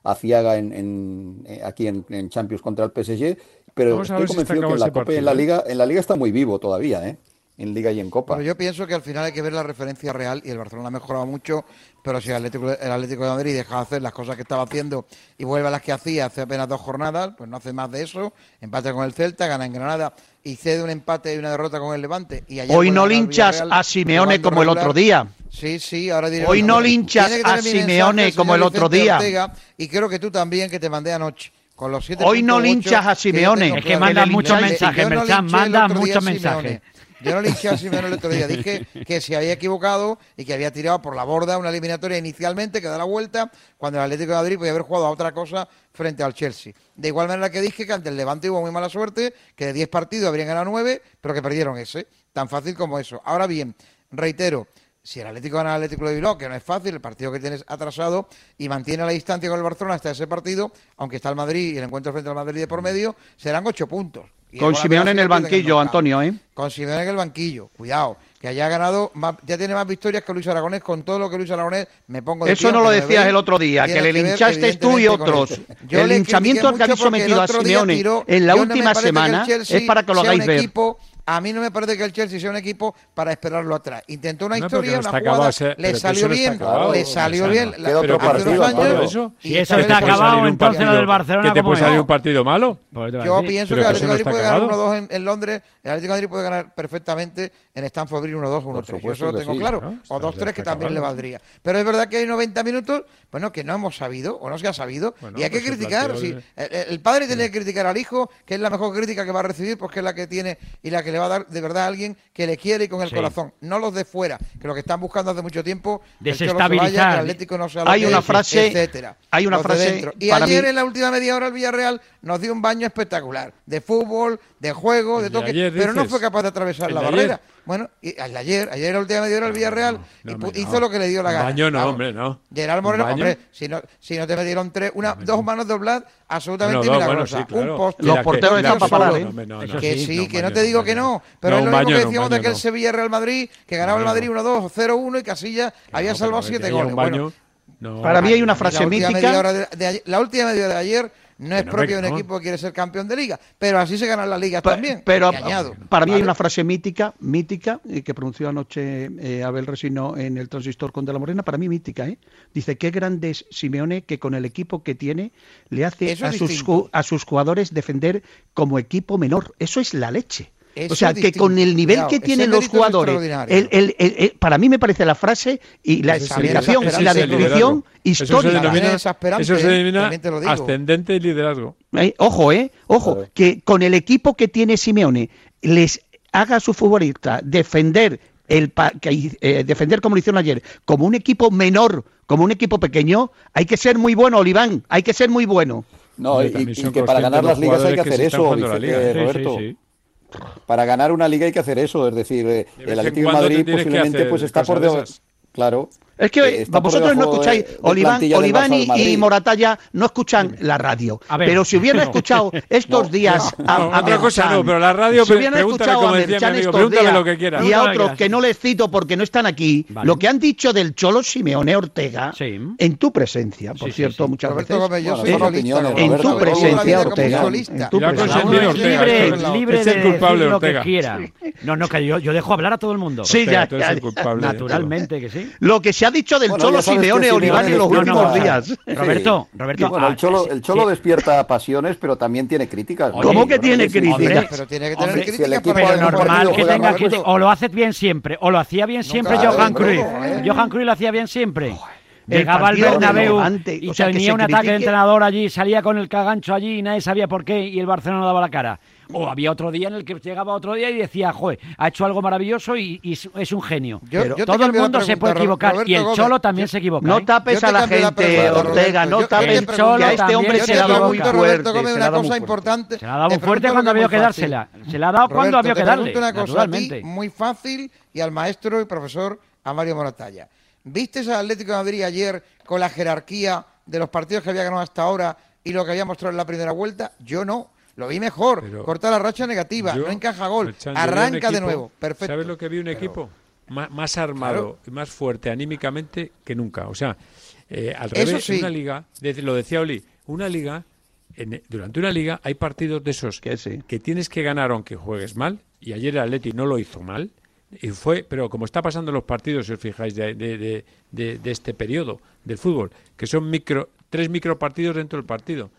S7: aciaga en, en, eh, aquí en, en Champions contra el PSG, pero estoy
S9: si
S7: convencido que en la Copa en la
S9: ¿eh?
S7: Liga, en la Liga está muy vivo todavía, ¿eh? En Liga y en Copa.
S8: Pero yo pienso que al final hay que ver la referencia real y el Barcelona ha mejorado mucho, pero si el Atlético, el Atlético de Madrid deja de hacer las cosas que estaba haciendo y vuelve a las que hacía hace apenas dos jornadas, pues no hace más de eso, empate con el Celta, gana en Granada y cede un empate y una derrota con el Levante. Y
S6: Hoy no linchas
S8: Villarreal,
S6: a Simeone como el otro día.
S8: Sí, sí, ahora diré.
S6: Hoy no linchas
S8: que
S6: a
S8: mensaje
S6: Simeone como el otro día.
S8: Ortega, y creo que tú también, que te mandé anoche. Con los siete
S6: Hoy no linchas a
S8: que
S6: Simeone.
S8: tengo
S6: Es que
S8: claro.
S5: manda
S8: Le
S5: muchos mensajes, Merchan,
S8: linché el
S5: manda
S8: otro día
S5: muchos mensajes.
S8: Yo no linché a Simeone el otro día. Dije que se había equivocado y que había tirado por la borda una eliminatoria inicialmente que da la vuelta cuando el Atlético de Madrid podía haber jugado a otra cosa frente al Chelsea. De igual manera que dije que ante el Levante hubo muy mala suerte, que de 10 partidos habrían ganado 9, pero que perdieron ese. Tan fácil como eso. Ahora bien, reitero, si el Atlético gana al Atlético de Bilbao, que no es fácil, el partido que tienes atrasado y mantiene la distancia con el Barcelona hasta ese partido, aunque está el Madrid y el encuentro frente al Madrid de por medio, serán ocho puntos.
S6: Con
S8: el
S6: Simeone en el banquillo. Antonio, ¿eh?
S8: Con Simeone en el banquillo, cuidado, que haya ganado, más- ya tiene más victorias que Luis Aragonés, con todo lo que Luis Aragonés me pongo de
S6: Eso
S8: pie,
S6: no lo decías el otro día, que le linchaste tú y otros.
S8: Yo
S6: El linchamiento al que habéis sometido a Simeone
S8: tiró-
S6: en la
S8: no
S6: última semana es para que lo hagáis ver.
S8: equipo- a mí no me parece que el Chelsea sea un equipo para esperarlo atrás. Intentó una
S9: No,
S8: historia,
S9: no
S8: una jugada,
S9: ese-
S8: le salió bien, le salió bien.
S7: Queda otro partido,
S8: años,
S9: Eso.
S8: y
S5: Si eso está acabado, entonces lo
S9: partido-
S5: del Barcelona,
S9: ¿Que te
S5: ¿cómo
S9: puede salir un partido malo?
S5: Pues
S8: Yo pienso que el Atlético Madrid puede ganar
S9: acabado.
S8: 1-2 en, en Londres, el Atlético Madrid puede ganar perfectamente en Stamford Bridge 1-2 1-3. Yo
S7: supuesto
S8: eso lo tengo
S7: sí,
S8: claro.
S9: ¿no?
S8: O
S9: Está-
S8: 2-3 que también le valdría. Pero es verdad que hay 90 minutos, bueno, que no hemos sabido o no se ha sabido.
S9: Bueno,
S8: y hay que
S9: pues
S8: criticar. sí.
S9: el-
S8: padre tiene que criticar al hijo, que es la mejor crítica que va a recibir, porque es la que tiene y la que le va a dar de verdad a alguien que le quiere y con el
S5: Sí.
S8: corazón. No los de fuera, que lo que están buscando hace mucho tiempo el
S5: Desestabilizar.
S8: vaya, que el Atlético no sea lo
S6: Hay
S8: que
S6: una
S8: es,
S6: frase-
S8: etcétera.
S6: hay una
S8: Los de
S6: frase
S8: dentro. Y ayer
S6: mí-
S8: en la última media hora el Villarreal nos dio un baño espectacular de fútbol, de juego, de
S9: El de
S8: toque,
S9: ayer,
S8: pero no
S9: dices.
S8: fue capaz de atravesar la barrera.
S9: ayer.
S8: Bueno, y ayer, ayer la última media hora el Villarreal
S9: no,
S8: y pu-
S9: hombre,
S8: hizo
S9: no.
S8: lo que le dio la gana.
S9: baño no,
S8: Vamos.
S9: hombre, no.
S8: Gerard
S9: ¿Un
S8: Moreno, hombre, si no, si no te metieron tres, una, dos manos dobladas absolutamente
S9: dos, bueno,
S8: milagrosas.
S9: sí, claro.
S8: Un poste.
S6: Los porteros están para parar, ¿eh?
S9: no, no, no.
S8: Que
S5: sí,
S9: no,
S8: que no te digo
S9: baño.
S8: que no, pero
S9: No,
S8: es lo mismo
S9: baño
S8: que
S9: no,
S8: decíamos de aquel
S9: no.
S8: Sevilla-Real Madrid, que ganaba el
S9: No,
S8: Madrid 1-2, 0-1 y Casilla había
S9: No,
S8: salvado siete goles.
S9: no.
S6: Para mí hay una
S8: la
S6: frase
S8: última
S6: mítica.
S8: de- de la última media hora de ayer no es propio de un equipo que quiere ser campeón de liga, pero así se ganan las ligas
S6: Pa-
S8: también.
S6: Pero
S8: añado.
S6: para mí hay una frase mítica, mítica, eh, que pronunció anoche eh, Abel Resino en el transistor con De la Morena, para mí mítica, ¿eh? Dice, qué grande es Simeone que con el equipo que tiene le hace
S8: Eso
S6: a sus,
S8: distinto.
S6: a sus jugadores defender como equipo menor. Eso es la leche.
S8: Eso
S6: o sea, que con el nivel
S8: Cuidado,
S6: que tienen los jugadores,
S8: extraordinario.
S6: el- el- el- el- para mí me parece la frase y la
S9: ese
S6: y la.
S9: Eso se
S6: histórica.
S9: denomina, eso se
S8: ¿eh?
S9: denomina ascendente y liderazgo.
S6: Eh, ojo, eh, ojo, que con el equipo que tiene Simeone les haga a su futbolista defender el pa- que, eh, defender como lo hicieron ayer, como un equipo menor, como un equipo pequeño, hay que ser muy bueno, Oliván, hay que ser muy bueno.
S7: No, y, que para ganar las ligas hay que hacer eso,
S9: jugando la
S7: Vicente-
S9: liga. Sí, sí,
S7: Roberto.
S9: sí.
S7: Para ganar una liga hay que hacer eso, es decir, eh,
S9: De
S7: el Atlético de Madrid posiblemente pues está por debajo. Claro,
S6: Es que
S7: Eh, está
S6: vosotros no
S7: debajo de-
S6: escucháis,
S7: de
S6: Oliván, y, y Moratalla no escuchan la radio.
S5: A ver,
S6: pero si hubieran [LAUGHS]
S5: no.
S6: escuchado estos días a,
S9: no,
S6: a
S9: otra cosa
S6: Merchan,
S9: no, pero la radio,
S6: si hubieran escuchado
S9: como
S6: a Merchan
S9: amigo,
S6: estos días
S9: lo que quiera.
S6: y a otros
S5: que
S6: no les cito porque no están aquí,
S5: Vale.
S6: lo que han dicho del Cholo Simeone Ortega,
S5: Sí.
S6: en tu presencia, por
S5: Sí,
S6: cierto,
S5: sí.
S6: muchas
S8: Roberto
S6: veces,
S8: Gómez, yo soy solista,
S6: en
S7: Roberto,
S6: tu presencia, Ortega, en tu presencia.
S5: libre, de
S9: culpable,
S5: lo que
S9: Ortega.
S5: quiera. No, no, que yo, dejo hablar a todo el mundo.
S6: Sí, ya.
S5: Naturalmente que sí.
S6: Lo que se ha dicho del
S7: Bueno,
S6: Cholo Simeone Oliván en los
S7: no,
S6: últimos
S7: no.
S6: días.
S5: Roberto, Roberto.
S7: Sí, bueno, el
S5: ah,
S7: Cholo,
S5: sí,
S7: el Cholo
S5: sí.
S7: despierta pasiones, pero también tiene críticas.
S6: ¿Cómo que tiene críticas?
S8: Pero tiene que tener
S5: Hombre,
S8: críticas
S7: si el equipo
S8: para
S5: Pero normal
S8: partido,
S5: que tenga
S8: Roberto.
S5: crítica. O lo hace bien siempre, o lo hacía bien siempre
S8: Nunca,
S5: Johan
S8: hombre,
S5: Cruyff.
S8: eh.
S5: Johan Cruyff lo hacía bien siempre.
S6: El
S5: Llegaba al Bernabéu y
S6: o sea, que
S5: tenía un ataque de entrenador allí, salía con el cagancho allí y nadie sabía por qué y el Barcelona no daba la cara. O había otro día en el que llegaba otro día y decía, joder, ha hecho algo maravilloso y, y es- un genio.
S8: Yo-
S6: Pero
S8: yo
S5: Todo el
S8: la
S5: mundo se puede equivocar
S8: Roberto
S5: y el
S8: Gómez.
S5: Cholo también
S8: Yo-
S5: se equivoca.
S6: No
S5: ¿eh?
S6: tapes a la
S8: la
S6: gente,
S8: pregunta,
S6: Ortega,
S8: Roberto.
S6: no tapes
S8: yo te
S6: que a este hombre se le ha dado muy fuerte.
S8: Gómez,
S6: se le
S8: una
S6: ha dado
S8: cosa
S6: muy fuerte.
S8: importante.
S5: Se la ha dado fuerte cuando había que dársela. Se la ha dado cuando había que darle.
S8: una cosa muy fácil, y al maestro y profesor a Mario Moratalla. ¿Viste al Atlético de Madrid ayer con la jerarquía de los partidos que había ganado hasta ahora y lo que había mostrado en la primera vuelta? Yo no. Lo vi mejor.
S9: Pero
S8: Corta la racha negativa.
S9: Yo,
S8: no encaja gol. Arranca de nuevo. Perfecto.
S9: ¿Sabes lo que vi un equipo? Má- Más, armado y más fuerte anímicamente que nunca. O sea, eh, al
S8: Eso
S9: revés,
S8: sí.
S9: una liga, lo decía Oli, una liga, en- durante una liga hay partidos de esos
S6: Que sí.
S9: que tienes que ganar aunque juegues mal, y ayer el Atleti no lo hizo mal, y fue, pero como está pasando en los partidos, si os fijáis, de, de- de- de- de este periodo del fútbol, que son micro, tres micropartidos dentro del partido.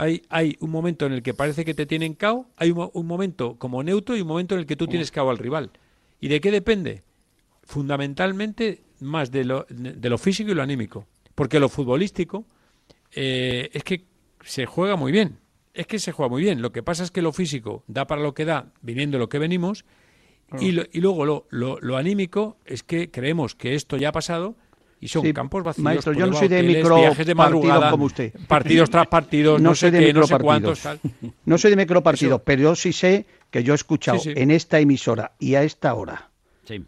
S9: Hay, hay un momento en el que parece que te tienen cao, hay un, mo- un momento como neutro y un momento en el que tú tienes cao al rival. ¿Y de qué depende? Fundamentalmente más de lo, de lo físico y lo anímico. Porque lo futbolístico eh, es que se juega muy bien. Es que se juega muy bien. Lo que pasa es que lo físico da para lo que da, viniendo lo que venimos, y, lo- y luego lo, lo, lo anímico es que creemos que esto ya ha pasado y son
S6: Sí,
S9: campos vacíos,
S6: maestro, yo no soy de
S9: hoteles,
S6: micro
S9: viajes de
S6: partido
S9: madrugada,
S6: como usted.
S9: partidos tras partidos, [LAUGHS] no, sé
S6: soy de
S9: qué, no sé cuántos, tal. [LAUGHS]
S6: No soy de micropartidos, pero yo sí sé que yo he escuchado
S9: Sí, sí.
S6: en esta emisora y a esta hora
S5: Sí.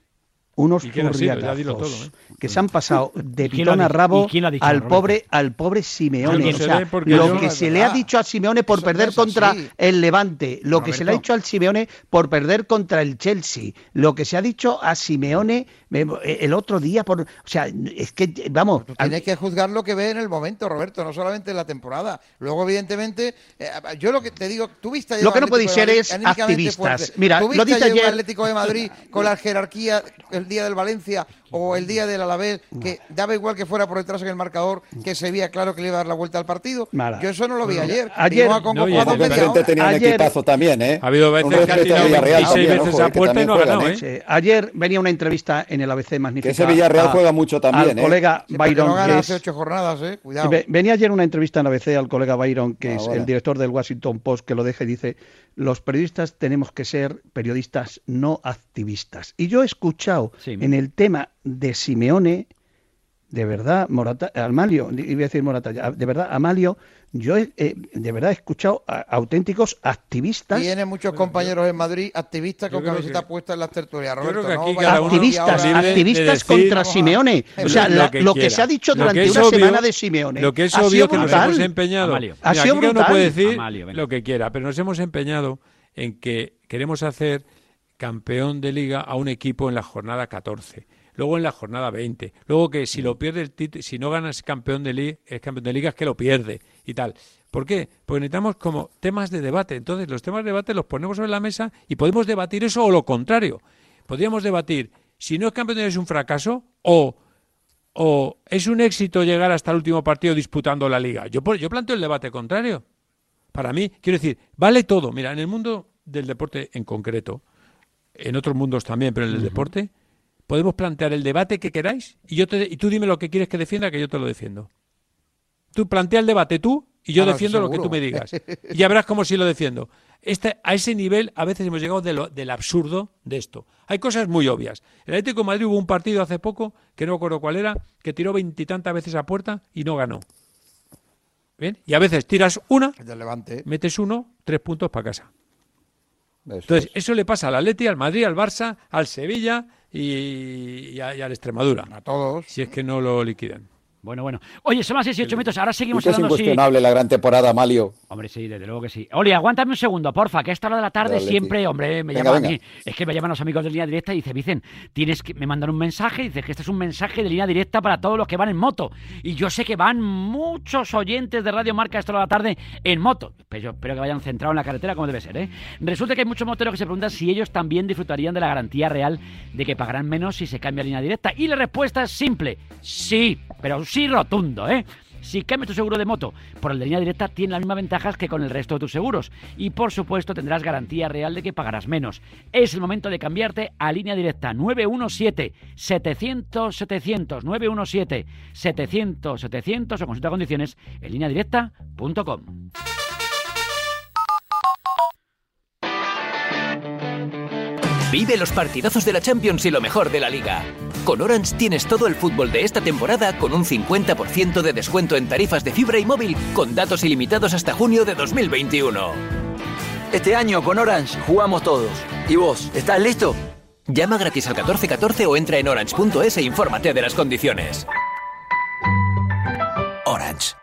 S6: Unos furriatazos
S9: ¿eh?
S6: que se han pasado de
S5: ¿Y quién lo ha
S6: pitón a rabo
S5: ¿Y quién lo ha dicho,
S6: al pobre al pobre Simeone. O sea, lo que se le ha dicho a Simeone por perder contra
S8: así.
S6: el Levante, lo que se le ha dicho al Simeone por perder contra el Chelsea, lo que se ha dicho a Simeone eh, el otro día por, o sea, es que vamos,
S8: Tú tienes que juzgar lo que ves en el momento, Roberto, no solamente en la temporada. Luego, evidentemente, eh, yo lo que te digo, tú viste ayer
S6: Lo que no podéis ser es activistas.
S8: fuerte.
S6: Mira,
S8: ¿Tú
S6: lo dice
S8: ayer Atlético de Madrid [LAUGHS] con la jerarquía el día del Valencia o el día del Alavés, que daba igual que fuera por detrás en el marcador, que se veía claro que le iba a dar la vuelta al partido. Yo eso no lo vi ayer.
S6: Ayer-
S9: No,
S8: jugando
S9: ayer-
S7: tenía un equipazo también, ¿eh?
S9: Ha habido veces que ha tirado
S7: al Villarreal
S9: 26
S7: también,
S9: veces
S7: ojo,
S9: a
S7: que
S9: puerta y no ha
S7: juegan,
S9: ganado,
S7: ¿eh?
S6: Sí, ayer venía una entrevista en el ABC magnífica.
S7: Que ese Villarreal
S6: a-
S7: juega mucho también,
S6: al
S7: ¿eh?
S6: colega
S8: Sí,
S6: Byron,
S8: no gana hace ocho jornadas, eh. Cuidado.
S6: Ve- Venía ayer una entrevista en ABC al colega Byron, que
S7: Ah,
S6: es
S7: bueno.
S6: el director del Washington Post, que lo deja y dice, los periodistas tenemos que ser periodistas no activistas. Y yo he escuchado
S5: Sí.
S6: en el tema de Simeone, de verdad, Morata, Amalio, iba a decir Morata, de verdad, Amalio, yo he- eh, de verdad he escuchado a- auténticos activistas.
S8: Tiene muchos compañeros en Madrid activistas con camiseta
S9: que-
S8: puesta en las tertulias. Roberto,
S9: que
S8: no
S9: aquí
S8: decir
S6: activistas,
S8: ahora-
S9: libre de
S6: activistas
S9: decir-
S6: contra Simeone. O sea,
S9: lo
S6: la-
S9: que
S6: lo que
S9: quiera.
S6: se ha dicho durante una
S9: obvio-
S6: semana de Simeone.
S9: Lo que es
S6: ha
S9: obvio que nos hemos empeñado.
S5: Amalio.
S6: Ha
S9: Mira,
S6: sido
S9: aquí
S6: brutal.
S9: puede decir
S5: Amalio,
S9: lo que quiera, pero nos hemos empeñado en que queremos hacer campeón de liga a un equipo en la jornada 14, luego en la jornada 20, luego que si lo pierde el título, si no ganas campeón de liga, es campeón de liga es que lo pierde y tal. ¿Por qué? Porque necesitamos como temas de debate. Entonces, los temas de debate los ponemos sobre la mesa y podemos debatir eso o lo contrario. Podríamos debatir si no es campeón de liga es un fracaso o o es un éxito llegar hasta el último partido disputando la liga. Yo, yo planteo el debate contrario. Para mí, quiero decir, vale todo. Mira, en el mundo del deporte en concreto, en otros mundos también, pero en el deporte, podemos plantear el debate que queráis y, yo te, y tú dime lo que quieres que defienda, que yo te lo defiendo. Tú plantea el debate tú y yo
S8: Ah,
S9: defiendo lo que tú me digas. [LAUGHS] Y ya verás cómo sí lo defiendo. Este, a ese nivel a veces hemos llegado de lo- del absurdo de esto. Hay cosas muy obvias. El Atlético de Madrid hubo un partido hace poco, que no me acuerdo cuál era, que tiró veintitantas veces a puerta y no ganó. ¿Bien? Y a veces tiras una,
S8: Levante.
S9: metes uno, tres puntos para casa.
S7: Eso
S9: Entonces,
S7: es.
S9: eso le pasa al Atleti, al Madrid, al Barça, al Sevilla, y, y a- y al Extremadura.
S8: A todos.
S9: Si es que no lo liquidan.
S5: Bueno, bueno. Oye, son las 6 y 8 minutos. Ahora seguimos
S7: es
S5: hablando. sí.
S7: incuestionable la gran temporada, Malio.
S5: Hombre, sí, desde luego que sí. Oli, aguántame un segundo, porfa, que a esta hora de la tarde
S7: Dale,
S5: siempre, hombre, me
S7: Venga,
S5: llaman
S7: venga.
S5: Es que me llaman los amigos de línea directa y dice, Vicen, tienes que. Me mandan un mensaje y dice que este es un mensaje de línea directa para todos los que van en moto. Y yo sé que van muchos oyentes de Radio Marca a esta hora de la tarde en moto. Pero yo espero que vayan centrados en la carretera como debe ser, ¿eh? Resulta que hay muchos moteros que se preguntan si ellos también disfrutarían de la garantía real de que pagarán menos si se cambia línea directa. Y la respuesta es simple: sí, pero sí rotundo, ¿eh? Si cambias tu seguro de moto por el de línea directa, tiene las mismas ventajas que con el resto de tus seguros. Y por supuesto tendrás garantía real de que pagarás menos. Es el momento de cambiarte a línea directa 917-700-700. 917-700-700 o consulta condiciones en lineadirecta.com.
S10: Vive los partidazos de la Champions y lo mejor de la liga. Con Orange tienes todo el fútbol de esta temporada con un 50% de descuento en tarifas de fibra y móvil con datos ilimitados hasta junio de 2021.
S11: Este año con Orange jugamos todos. ¿Y vos, estás listo?
S10: Llama gratis al 1414 o entra en orange.es e infórmate de las condiciones. Orange.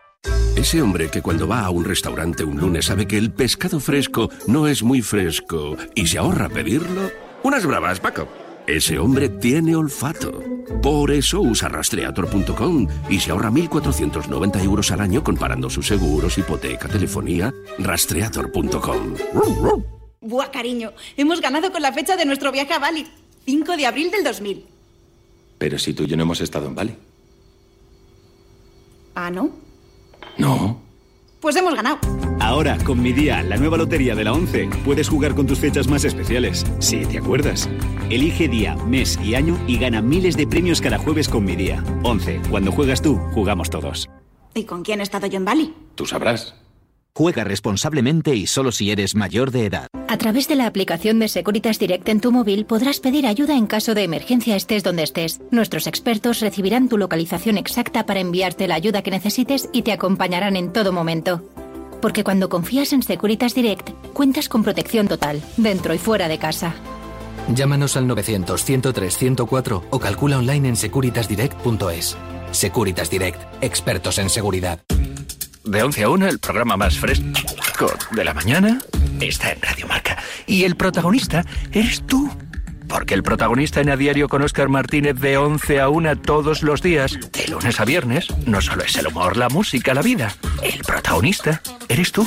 S12: Ese hombre que cuando va a un restaurante un lunes sabe que el pescado fresco no es muy fresco y se ahorra pedirlo. Unas bravas, Paco. Ese hombre tiene olfato. Por eso usa rastreator.com y se ahorra 1.490 euros al año comparando sus seguros, hipoteca, telefonía. Rastreator.com.
S13: Buah, cariño, hemos ganado con la fecha de nuestro viaje a Bali. 5 de abril del 2000.
S14: Pero si tú y yo no hemos estado en Bali.
S13: Ah, ¿no?
S14: No.
S13: Pues hemos ganado.
S15: Ahora, con mi día, la nueva lotería de la 11, puedes jugar con tus fechas más especiales. Sí, ¿te acuerdas? Elige día, mes y año y gana miles de premios cada jueves con mi día. 11. Cuando juegas tú, jugamos todos.
S13: ¿Y con quién he estado yo en Bali?
S14: Tú sabrás.
S16: Juega responsablemente y solo si eres mayor de edad.
S17: A través de la aplicación de Securitas Direct en tu móvil podrás pedir ayuda en caso de emergencia estés donde estés. Nuestros expertos recibirán tu localización exacta para enviarte la ayuda que necesites y te acompañarán en todo momento. Porque cuando confías en Securitas Direct, cuentas con protección total, dentro y fuera de casa.
S16: Llámanos al 900-103-104 o calcula online en securitasdirect.es. Securitas Direct, expertos en seguridad.
S18: De 11 a 1, el programa más fresco de la mañana está en Radio Marca. Y el protagonista eres tú. Porque el protagonista en A Diario con Oscar Martínez de 11 a 1 todos los días, de lunes a viernes, no solo es el humor, la música, la vida. El protagonista eres tú.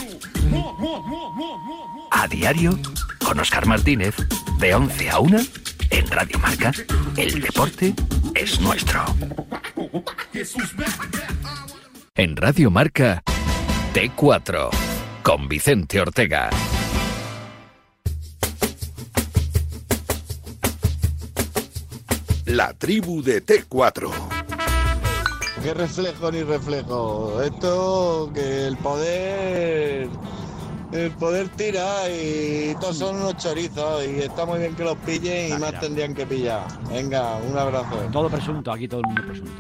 S18: A Diario con Oscar Martínez de 11 a 1 en Radio Marca. El deporte es nuestro.
S19: En Radio Marca, T4, con Vicente Ortega.
S1: La tribu de T4.
S20: ¿Qué reflejo ni reflejo? Esto que el poder. El poder tira y todos son unos chorizos y está muy bien que los pillen y más tendrían que pillar. Venga, un abrazo.
S5: Todo presunto, aquí todo el mundo presunto.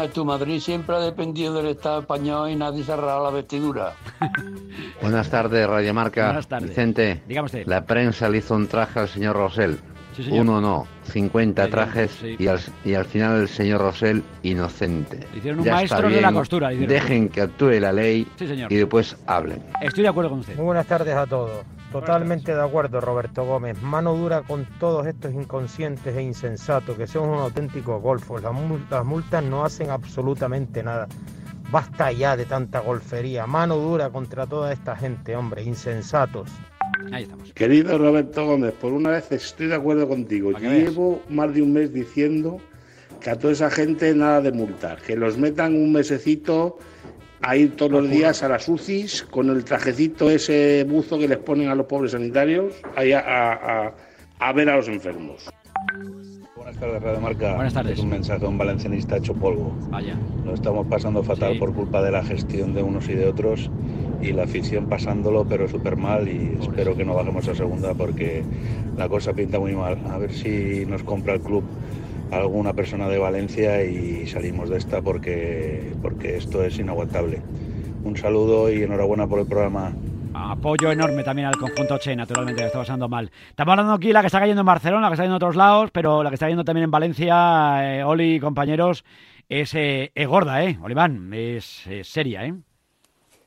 S21: De tu Madrid siempre ha dependido del Estado español y nadie se ha la vestidura. [LAUGHS]
S22: Buenas tardes, Radio Marca.
S5: Buenas tardes.
S22: Vicente,
S5: Dígame usted.
S22: la prensa le hizo un traje al señor Rosell.
S5: Sí.
S22: Uno no, 50
S5: Sí,
S22: trajes
S5: sí.
S22: y, al, y al final el señor Rosell inocente.
S5: Hicieron un
S22: Ya
S5: maestro
S22: está
S5: de la
S22: bien,
S5: costura, hicieron.
S22: Dejen que actúe la ley
S5: Sí, señor.
S22: y después hablen.
S5: Estoy de acuerdo con usted.
S23: Muy buenas tardes a todos. Totalmente de acuerdo, Roberto Gómez. Mano dura con todos estos inconscientes e insensatos que son unos auténticos golfos. Las mul- las multas no hacen absolutamente nada. Basta ya de tanta golfería. Mano dura contra toda esta gente, hombre, insensatos.
S5: Ahí estamos.
S24: Querido Roberto Gómez, por una vez estoy de acuerdo contigo. Llevo más de un mes diciendo que a toda esa gente nada de multar, que los metan un mesecito a ir todos los días a las UCIs con el trajecito ese buzo que les ponen a los pobres sanitarios a, a- a- a ver a los enfermos.
S25: Buenas tardes, Radio Marca.
S5: Buenas tardes.
S25: Es un mensaje a un valencianista hecho polvo.
S5: Vaya.
S25: Lo estamos pasando fatal
S5: Sí.
S25: por culpa de la gestión de unos y de otros y la afición pasándolo, pero súper mal. Y espero que no bajemos a segunda porque la cosa pinta muy mal. A ver si nos compra el club alguna persona de Valencia y salimos de esta porque, porque esto es inaguantable. Un saludo y enhorabuena por el programa.
S5: Apoyo enorme también al conjunto Che, naturalmente, que está pasando mal. Estamos hablando aquí la que está cayendo en Barcelona, la que está cayendo en otros lados, pero la que está cayendo también en Valencia, eh, Oli y compañeros, es, eh, es gorda, ¿eh? Oliván, es, es seria, ¿eh?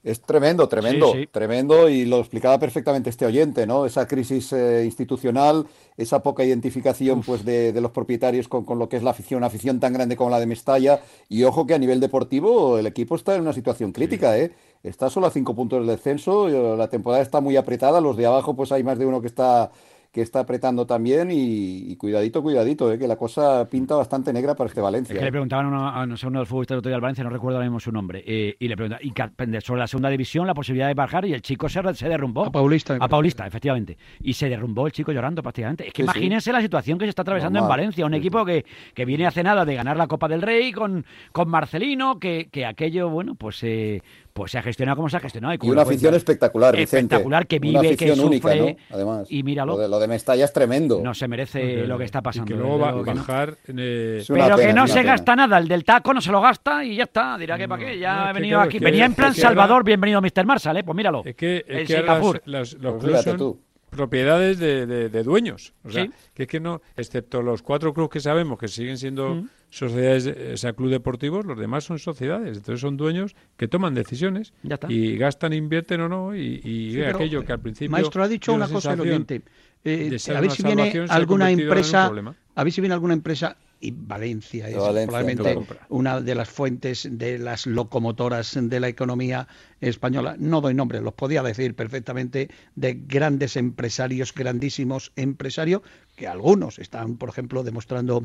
S7: Es tremendo, tremendo,
S5: Sí, sí.
S7: tremendo y lo explicaba perfectamente este oyente, ¿no? Esa crisis eh, institucional, esa poca identificación pues de, de los propietarios con, con lo que es la afición, una afición tan grande como la de Mestalla y ojo que a nivel deportivo el equipo está en una situación crítica, ¿eh? Está solo a cinco puntos del descenso, y la temporada está muy apretada, los de abajo pues hay más de uno que está que está apretando también y, y cuidadito, cuidadito, ¿eh? que la cosa pinta bastante negra para este Valencia.
S5: Es que le
S7: ¿eh?
S5: preguntaban a uno, a no sé, uno de los futbolistas del otro día del Valencia, no recuerdo ahora mismo su nombre, eh, y le preguntaban, y que- sobre la segunda división, la posibilidad de bajar, y el chico se, se derrumbó. A
S6: Paulista.
S5: A Paulista, efectivamente. Y se derrumbó el chico llorando prácticamente. Es que
S7: Sí, sí.
S5: imagínense la situación que se está atravesando en. Valencia, un equipo que, que viene hace nada de ganar la Copa del Rey con, con Marcelino, que, que aquello, bueno, pues, eh, pues se ha gestionado como se ha gestionado.
S7: Y una afición espectacular, Vicente.
S5: Espectacular, que
S7: Una
S5: vive, que
S7: afición única,
S5: sufre.
S7: ¿no? Además.
S5: Y míralo.
S7: Lo de, lo de Mestalla es tremendo.
S5: No se merece lo que está pasando.
S9: Y que luego va,
S5: no.
S9: bajar. eh,
S5: Pero que no se gasta nada, el del taco no se lo gasta y ya está. Dirá que para qué, ya
S9: no,
S5: ha
S9: es que
S5: venido
S9: claro,
S5: aquí. Venía en plan Salvador, bienvenido Mr. Marshall, ¿eh? Pues míralo.
S9: Es que, es
S5: El
S9: que las- las- los
S7: Pues
S9: clubes
S7: fíjate
S9: son
S7: tú.
S9: Propiedades de, de- de dueños. O sea,
S5: Sí.
S9: que es que no, excepto los cuatro clubes que sabemos que siguen siendo
S5: Mm.
S9: sociedades, de- o sea, club deportivos, los demás son sociedades. Entonces son dueños que toman decisiones
S5: Ya está.
S9: y gastan, invierten o no. Y, y
S6: Sí, pero,
S9: aquello que al principio.
S6: Maestro ha dicho una cosa el oyente. Eh, a ver si viene alguna empresa, a ver si viene alguna empresa y Valencia es
S7: Valencia,
S6: probablemente una de las fuentes de las locomotoras de la economía española. No doy nombres, los podía decir perfectamente de grandes empresarios, grandísimos empresarios, que algunos están, por ejemplo, demostrando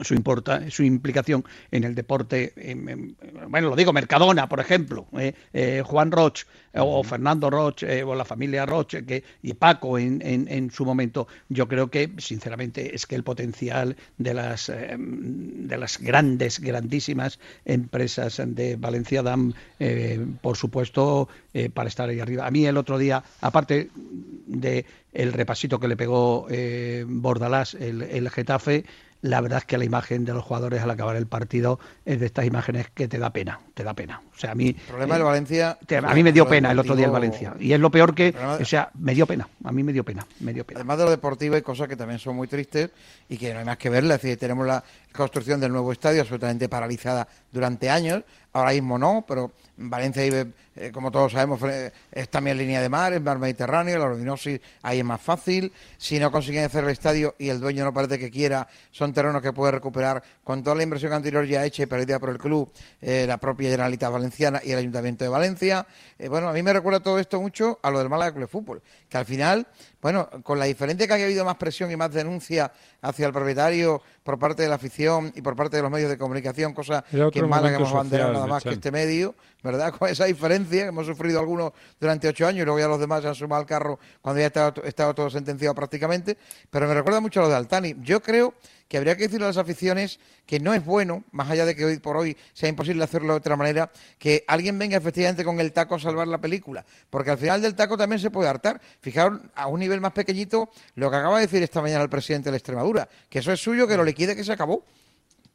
S6: su, importa, su implicación en el deporte, em, bueno, lo digo, Mercadona, por ejemplo, eh, eh, Juan Roch eh, o Fernando Roch eh, o la familia Roch que, y Paco en, en, en su momento, yo creo que, sinceramente, es que el potencial de las, de las grandes, grandísimas empresas de Valencia dan, por supuesto, para estar ahí arriba. A mí el otro día, aparte de el repasito que le pegó Bordalás, el, el Getafe, la verdad es que la imagen de los jugadores al acabar el partido es de estas imágenes que te da pena, te da pena. O sea, a mí...
S8: El problema del Valencia...
S6: te- a mí me dio pena el otro día el Valencia. Y es lo peor que...
S8: De-
S6: O sea, me dio pena. A mí me dio pena. Me dio pena.
S8: Además de lo deportivo hay cosas que también son muy tristes y que no hay más que verlas. Es decir, tenemos la construcción del nuevo estadio absolutamente paralizada durante años. Ahora mismo no, pero Valencia vive, eh, como todos sabemos, es también línea de mar, es mar Mediterráneo, la oroginosis ahí es más fácil. Si no consiguen hacer el estadio y el dueño no parece que quiera, son terrenos que puede recuperar con toda la inversión anterior ya hecha y perdida por el club, eh, la propia Generalitat Y el Ayuntamiento de Valencia. Eh, bueno, a mí me recuerda todo esto mucho a lo del Málaga Club de Fútbol, que al final, bueno, con la diferencia que haya habido más presión y más denuncia hacia el propietario por parte de la afición y por parte de los medios de comunicación, cosa que en Málaga hemos abanderado nada más que este medio, ¿verdad? [LAUGHS] Con esa diferencia que hemos sufrido algunos durante ocho años y luego ya los demás se han sumado al carro cuando ya estaba, estaba todo sentenciado prácticamente. Pero me recuerda mucho a lo de Altani. Yo creo que habría que decirle a las aficiones que no es bueno, más allá de que hoy por hoy sea imposible hacerlo de otra manera, que alguien venga efectivamente con el taco a salvar la película, porque al final del taco también se puede hartar. Fijaos, a un nivel más pequeñito, lo que acaba de decir esta mañana el presidente de la Extremadura, que eso es suyo, que lo liquide, que se acabó.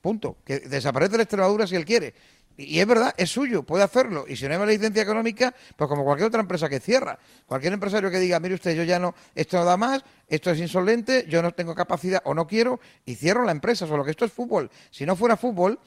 S8: Punto. Que desaparece la Extremadura si él quiere. Y es verdad, es suyo, puede hacerlo. Y si no hay una licencia económica, pues como cualquier otra empresa que cierra. Cualquier empresario que diga, mire usted, yo ya no, esto no da más, esto es insolente, yo no tengo capacidad o no quiero, y cierro la empresa. Solo que esto es fútbol. Si no fuera fútbol,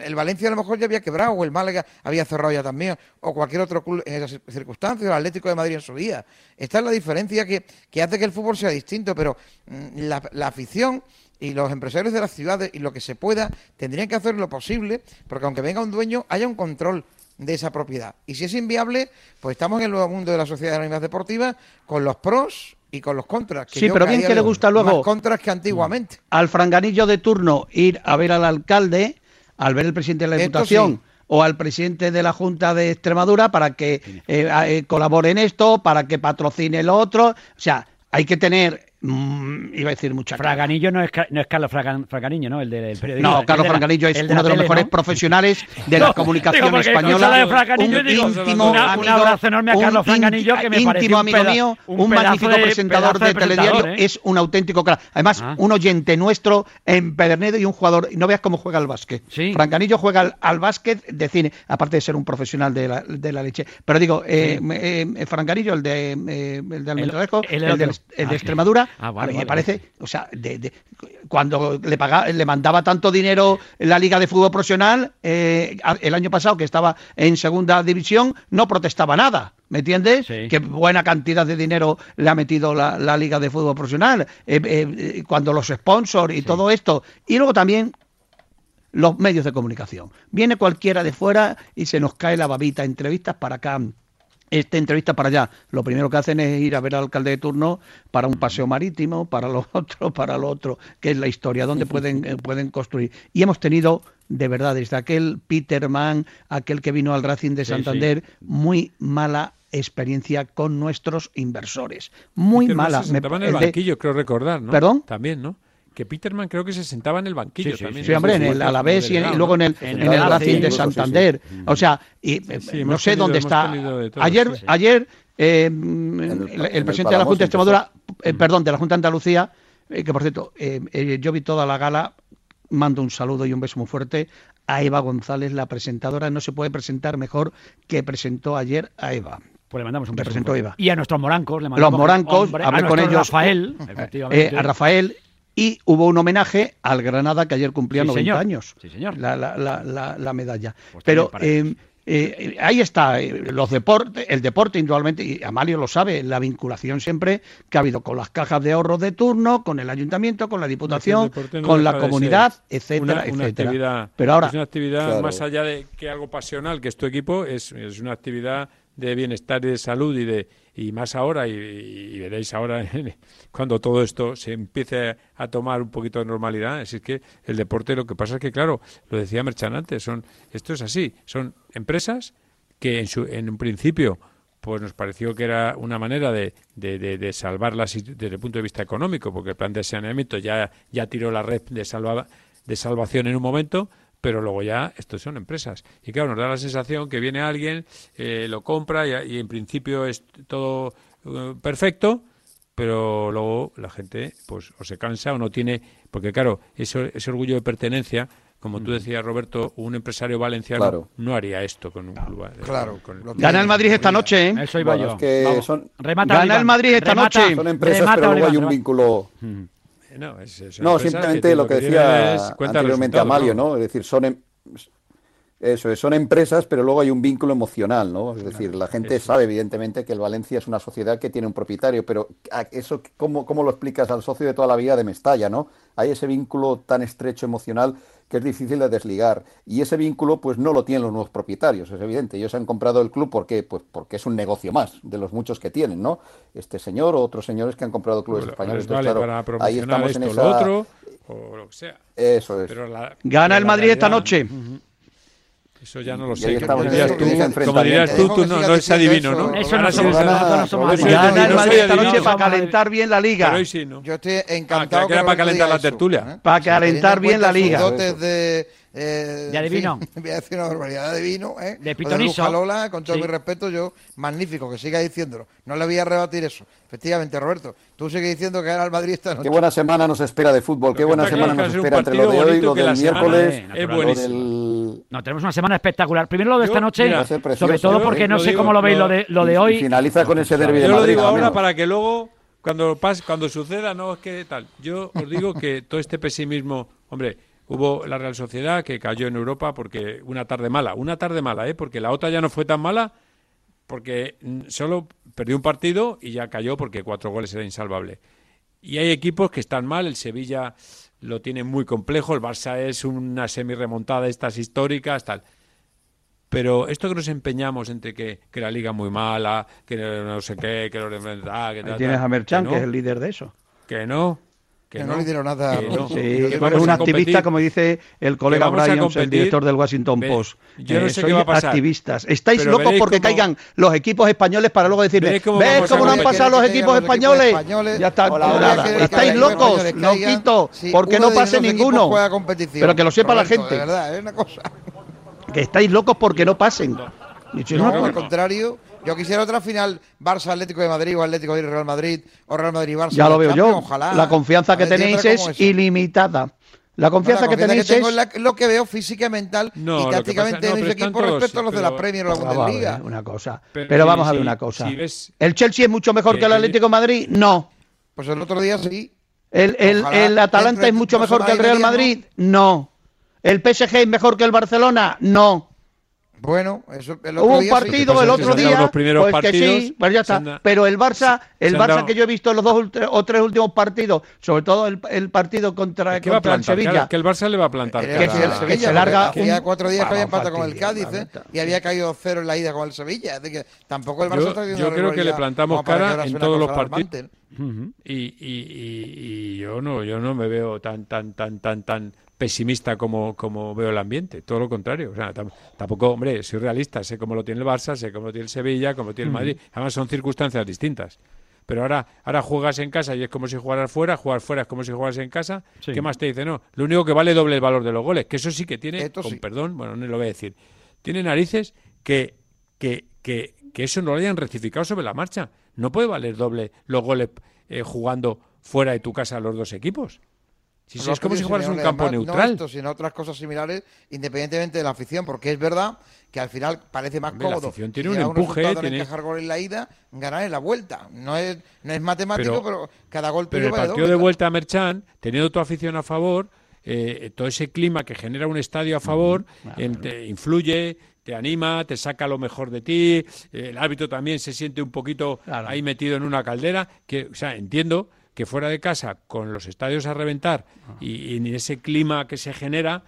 S8: el Valencia a lo mejor ya había quebrado, o el Málaga había cerrado ya también, o cualquier otro club en esas circunstancias, o el Atlético de Madrid en su día. Esta es la diferencia que, hace que el fútbol sea distinto, pero mm, la afición y los empresarios de las ciudades y lo que se pueda tendrían que hacer lo posible porque aunque venga un dueño haya un control de esa propiedad. Y si es inviable, pues estamos en el nuevo mundo de las sociedades anónimas deportivas con los pros y con los contras.
S6: Sí,
S8: yo
S6: pero bien que le gusta luego-
S8: Más contras que antiguamente.
S6: Al franganillo de turno ir a ver al alcalde, al ver el presidente de la Diputación
S8: sí.
S6: o al presidente de la Junta de Extremadura para que eh, eh, colabore en esto, para que patrocine lo otro. O sea, hay que tener mm, iba a decir mucha.
S5: Fraganillo no es, Ca- no es Carlos Fragan- Fraganiño, ¿no? El del periodismo.
S6: No,
S5: El
S6: Carlos
S5: de
S6: Francanillo es uno de los mejores
S5: ¿no?
S6: profesionales de
S5: No,
S6: la [LAUGHS] comunicación española.
S5: de
S6: un íntimo
S5: un abrazo enorme a Carlos Francanillo, que me
S6: íntimo amigo mío,
S5: un
S6: magnífico
S5: de-
S6: presentador de,
S5: de
S6: telediario,
S5: ¿eh?
S6: es un auténtico crack. Además,
S5: Ah.
S6: un oyente nuestro empedernido y un jugador, y no veas cómo juega al básquet. Francanillo juega al, básquet de cine, aparte de ser un profesional de la, de la leche. Pero digo, eh, eh, Francanillo, el de, el de Almendralejo,
S5: el
S6: de
S5: Ah,
S6: Extremadura,
S5: ah,
S6: a mí me
S5: vale,
S6: parece, o sea, de, de- cuando le pagaba, le mandaba tanto dinero la Liga de Fútbol Profesional eh, el año pasado que estaba en segunda división, no protestaba nada. ¿Me entiendes? Que buena cantidad de dinero le ha metido la, la Liga de Fútbol Profesional. eh, eh, eh, cuando los sponsors y todo esto. Y luego también los medios de comunicación. Viene cualquiera de fuera y se nos cae la babita. Entrevistas para acá, esta entrevista para allá. Lo primero que hacen es ir a ver al alcalde de turno para un paseo marítimo, para lo [LAUGHS] otro, para lo otro, que es la historia, donde pueden, eh, pueden construir. Y hemos tenido, de verdad, desde aquel Peterman, aquel que vino al Racing de
S9: Sí,
S6: Santander, muy mala experiencia con nuestros inversores. Muy
S9: Peterman
S6: mala.
S9: Se sentaba en
S6: Me-
S9: el
S6: de-
S9: banquillo, creo recordar, ¿no?
S6: ¿Perdón?
S9: También, ¿no? Que Peterman creo que se sentaba en el banquillo también.
S6: Sí, hombre, en el Alavés y, en- y luego en el, en el Racing de Santander. O sea, y, eh,
S9: sí,
S6: no sé
S9: tenido-
S6: dónde está.
S9: de todo,
S6: ayer,
S9: sí, sí.
S6: ayer eh, el, el
S7: el
S6: presidente de la Junta Extremadura,
S7: empezó.
S6: eh, perdón, de la Junta de Andalucía, eh, que por cierto, eh, eh, yo vi toda la gala, mando un saludo y un beso muy fuerte a Eva González, la presentadora. No se puede presentar mejor que presentó ayer a Eva.
S5: Pues le mandamos un beso.
S6: presentó Eva.
S5: Y a nuestros morancos le
S6: Los
S5: mandamos
S6: morancos,
S5: hombre,
S6: hablé
S5: a
S6: con ellos.
S5: Rafael,
S6: eh,
S5: efectivamente.
S6: a Rafael. Y hubo un homenaje al Granada que ayer cumplía
S5: Sí,
S6: 90
S5: señor.
S6: años.
S5: Sí, señor.
S6: La, la, la, la, la medalla.
S5: Pues
S6: Pero eh, eh, ahí está, eh, los deportes, el deporte indudablemente, y Amalio lo sabe, la vinculación siempre que ha habido con las cajas de ahorros de turno, con el ayuntamiento, con la diputación,
S9: no
S6: con la comunidad, etcétera,
S9: una, una
S6: etcétera.
S9: actividad,
S6: Pero ahora,
S9: es una actividad
S6: Claro.
S9: más allá de que algo pasional, que es tu equipo, es, es una actividad de bienestar y de salud y de y más ahora y, veréis ahora cuando todo esto se empiece a tomar un poquito de normalidad, decir, que el deporte lo que pasa es que claro, lo decía Merchan antes, son esto es así, son empresas que en su en un principio pues nos pareció que era una manera de, de, de, de salvarlas desde el punto de vista económico, porque el plan de saneamiento ya, ya tiró la red de, salva, de salvación en un momento, pero luego ya estos son empresas. Y claro, nos da la sensación que viene alguien, eh, lo compra y, y en principio es todo eh, perfecto, pero luego la gente pues o se cansa o no tiene, porque claro, eso, ese orgullo de pertenencia, como tú decías Roberto, un empresario valenciano
S7: Claro.
S9: no haría esto con un club. eh,
S8: Claro,
S9: con-
S8: lo
S6: Gana el Madrid esta noche, ¿eh?
S5: Eso iba
S7: Bueno,
S5: yo.
S7: es que son-
S5: Remata,
S6: Gana el Madrid esta
S5: Remata.
S6: noche.
S7: Son empresas,
S5: Remata,
S7: pero luego hay un
S5: remata.
S7: vínculo.
S9: Eh, No, es-
S7: No, simplemente
S9: que
S7: lo que decía
S9: es
S7: anteriormente Amalio, ¿no? Es decir, son em- eso es, son empresas, pero luego hay un vínculo emocional, ¿no? Es decir, la gente sabe evidentemente que el Valencia es una sociedad que tiene un propietario, pero a- eso cómo, cómo lo explicas al socio de toda la vida de Mestalla, ¿no? Hay ese vínculo tan estrecho emocional que es difícil de desligar y ese vínculo pues no lo tienen los nuevos propietarios, es evidente. Ellos han comprado el club porque pues porque es un negocio más de los muchos que tienen, ¿no? Este señor o otros señores que han comprado clubes
S9: Bueno,
S7: españoles.
S9: les vale
S7: Entonces,
S9: para
S7: ahí estamos en esa
S9: lo otro, o lo que sea.
S7: Eso es.
S9: Pero la-
S6: Gana
S9: pero
S6: el Madrid esta noche.
S9: Eso ya no lo sé. Como dirías tú, como dirías tú, tú no, no es adivino, ¿no?
S5: Eso no somos
S9: eres-
S7: gana-
S5: nosotros no somos
S9: Roberto,
S5: adivinos.
S6: Gana el
S9: no soy
S6: Madrid esta
S9: adivino,
S6: noche para calentar bien la liga.
S9: Pero hoy sí, ¿no?
S8: Yo estoy
S9: Ah,
S8: encantado
S9: que era para calentar la tertulia.
S8: ¿eh?
S6: Para calentar
S8: en
S6: bien la liga.
S8: dotes de, eh,
S5: De
S8: en
S5: adivino.
S8: fin, [LAUGHS] voy a decir una barbaridad de vino, ¿eh?
S5: De pitonizo.
S8: Lola, con todo
S5: Sí.
S8: mi respeto, yo, magnífico, que siga diciéndolo. No le voy a rebatir eso. Efectivamente, Roberto, tú sigues diciendo que era el Madrid esta noche.
S7: Qué buena semana nos espera de fútbol, qué buena semana nos espera entre lo de hoy, lo del miércoles,
S5: es
S7: lo del...
S5: No, tenemos una semana espectacular. Primero lo de esta
S9: Yo-
S5: noche,
S9: mira,
S5: sobre todo
S9: Yo
S5: porque no sé
S9: digo,
S5: cómo lo veis
S9: lo-
S5: lo de, lo de
S7: y
S5: hoy.
S7: finaliza con ese derbi de
S9: Yo lo
S7: Madrid.
S9: digo ahora para que luego, cuando pase, cuando suceda, no es que tal. Yo os digo que todo este pesimismo, hombre, hubo la Real Sociedad que cayó en Europa porque una tarde mala, una tarde mala, ¿eh? Porque la otra ya no fue tan mala porque mm, solo perdió un partido y ya cayó porque cuatro goles era insalvable. Y hay equipos que están mal, el Sevilla lo tiene muy complejo, el Barça es una semi-remontada de estas históricas, tal. Pero esto que nos empeñamos entre que, que la liga muy mala, que no sé qué, que los de ah, que
S6: Ahí
S9: tal,
S6: tienes a Merchan,
S9: no,
S6: que es el líder de eso.
S9: que no, que,
S8: no, le dieron nada.
S6: Sí, un activista, como dice el colega Brian, el director del Washington Post.
S9: Yo no
S6: eh,
S9: qué
S6: activistas. Estáis locos porque caigan los equipos españoles para luego
S9: decirle, cómo,
S6: no han pasado los equipos españoles? Ya está, Estáis locos, loquitos,
S8: sí,
S6: porque no pase ninguno. Pero que lo sepa la gente. Que estáis locos porque no pasen.
S8: Al contrario... Yo quisiera otra final Barça Atlético de Madrid o Atlético de Real Madrid o Real Madrid Barça.
S6: Ya lo veo yo.
S8: Ojalá.
S6: La confianza que tenéis es ilimitada. La confianza, que tenéis
S8: que
S6: es...
S8: Lo que veo física, mental
S9: no,
S8: y tácticamente de
S9: no,
S8: respecto a los de la Premier o la
S6: ah,
S8: Bundesliga.
S6: Una cosa.
S9: Pero,
S6: vamos a ver una cosa. ¿El Chelsea es mucho mejor
S9: que,
S6: el Atlético de Madrid? No.
S8: Pues el otro día sí.
S6: ¿El, el, el Atalanta es mucho mejor que el Real Madrid? No. ¿El PSG es mejor que el Barcelona? No.
S8: Bueno, eso
S6: Hubo un partido
S9: pues
S6: el otro día,
S9: los primeros
S6: pues
S9: partidos, que
S6: sí, pues ya está. Pero el Barça, el Barça que yo he visto en los dos o tres últimos partidos, sobre todo el, partido contra,
S9: contra va a plantar, el
S6: Sevilla.
S9: Que el Barça le va a plantar.
S8: Eh,
S6: que,
S8: cara,
S6: se,
S8: la,
S6: que se, larga. Que
S8: cuatro días que había empatado con el Cádiz eh, y había caído cero en la ida con el Sevilla. Es decir, que tampoco el Barça
S9: yo,
S8: está
S9: Yo creo que le plantamos cara en todos los partidos.
S8: Uh
S9: y, y, y, y, yo no yo no me veo tan tan tan tan tan pesimista como, como veo el ambiente, todo lo contrario. O sea, tampoco, hombre, soy realista, sé cómo lo tiene el Barça, sé cómo lo tiene el Sevilla, cómo lo tiene el Madrid. Además, son circunstancias distintas. Pero ahora, ahora juegas en casa y es como si jugaras fuera, jugar fuera es como si jugaras en casa. ¿Qué más te dice? No, lo único que vale doble el valor de los goles, que eso sí que tiene, con perdón, bueno, no lo voy a decir, tiene narices que, que, que, que eso no lo hayan rectificado sobre la marcha. No puede valer doble los goles eh, jugando fuera de tu casa los dos equipos. Es como si jugaras un campo
S8: además,
S9: neutral.
S8: No esto, sino otras cosas similares, independientemente de la afición, porque es verdad que al final parece más
S9: Hombre,
S8: cómodo.
S9: La
S8: afición
S9: tiene un empuje, tiene
S8: encajar gol en la ida, ganar en la vuelta. No es, no es matemático,
S9: pero,
S8: pero cada gol
S9: Pero el partido de vuelta a Merchan, teniendo tu afición a favor, eh, todo ese clima que genera un estadio a favor, ah, en, te influye, te anima, te saca lo mejor de ti, eh, el árbitro también se siente un poquito
S6: claro.
S9: ahí metido en una caldera, que, o sea, entiendo que fuera de casa, con los estadios a reventar y, y en ese clima que se genera,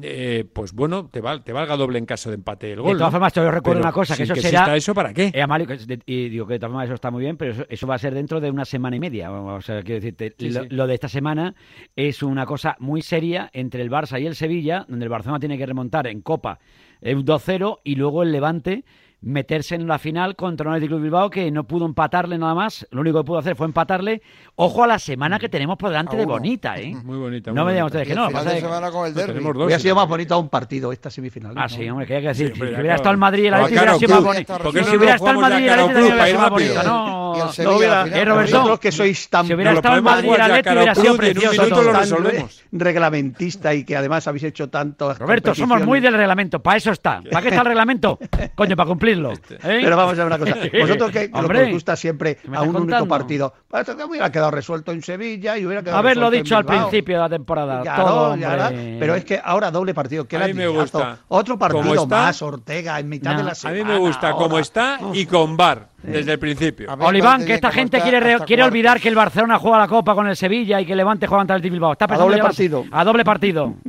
S9: eh, pues bueno, te, valga doble en caso de empate el gol.
S5: De todas
S9: ¿no?
S5: yo recuerdo una cosa, que eso
S9: que
S5: será...
S9: Exista eso para qué?
S5: Eh, y digo que de todas formas eso está muy bien, pero eso, va a ser dentro de una semana y media. O sea, quiero decirte, lo, de esta semana es una cosa muy seria entre el Barça y el Sevilla, donde el Barcelona tiene que remontar en Copa eh, un 2-0 y luego el Levante meterse en la final contra un Atlético Bilbao que no pudo empatarle nada más, lo único que pudo hacer fue empatarle. Ojo a la semana que tenemos por delante de bonita, ¿eh?
S9: Muy bonita. Muy no
S5: me digan ustedes que no. Pasa
S8: de semana con el derbi.
S9: No,
S6: Hubiera sido más bonito un partido esta semifinal.
S5: Ah,
S6: ¿no?
S5: sí, hombre, que hay que decir.
S9: Sí, si, hombre,
S5: si hubiera estado el Madrid, el Atlético hubiera sido más
S9: bonita.
S5: bonito. Si hubiera estado el Madrid, el Atlético hubiera sido más bonito, ¿no?
S6: No hubiera,
S5: eh, Roberto,
S6: que sois tan
S5: si hubiera estado el Madrid, el Atlético hubiera sido precioso. un
S9: lo resolvemos.
S6: reglamentista y que además habéis hecho tanto.
S5: Roberto, somos muy del reglamento. Para eso está. ¿Para qué está el reglamento? [LAUGHS] Coño, para cumplir este. ¿eh?
S6: Pero vamos a ver una cosa. [LAUGHS] Vosotros que lo que os gusta siempre a un único partido. Pues esto que hubiera quedado resuelto en Sevilla y hubiera quedado
S5: Haberlo dicho al principio de la temporada.
S6: Pero es que ahora doble partido. ¿Qué
S9: a mí me gusta.
S6: Otro partido más, Ortega, en mitad de la semana.
S9: A mí me gusta como está y con VAR. Desde el principio.
S5: Oliván, que esta gente quiere, quiere olvidar que el Barcelona juega la Copa con el Sevilla y que Levante juega ante el Bilbao. Está a
S6: doble partido.
S5: A doble partido. [LAUGHS]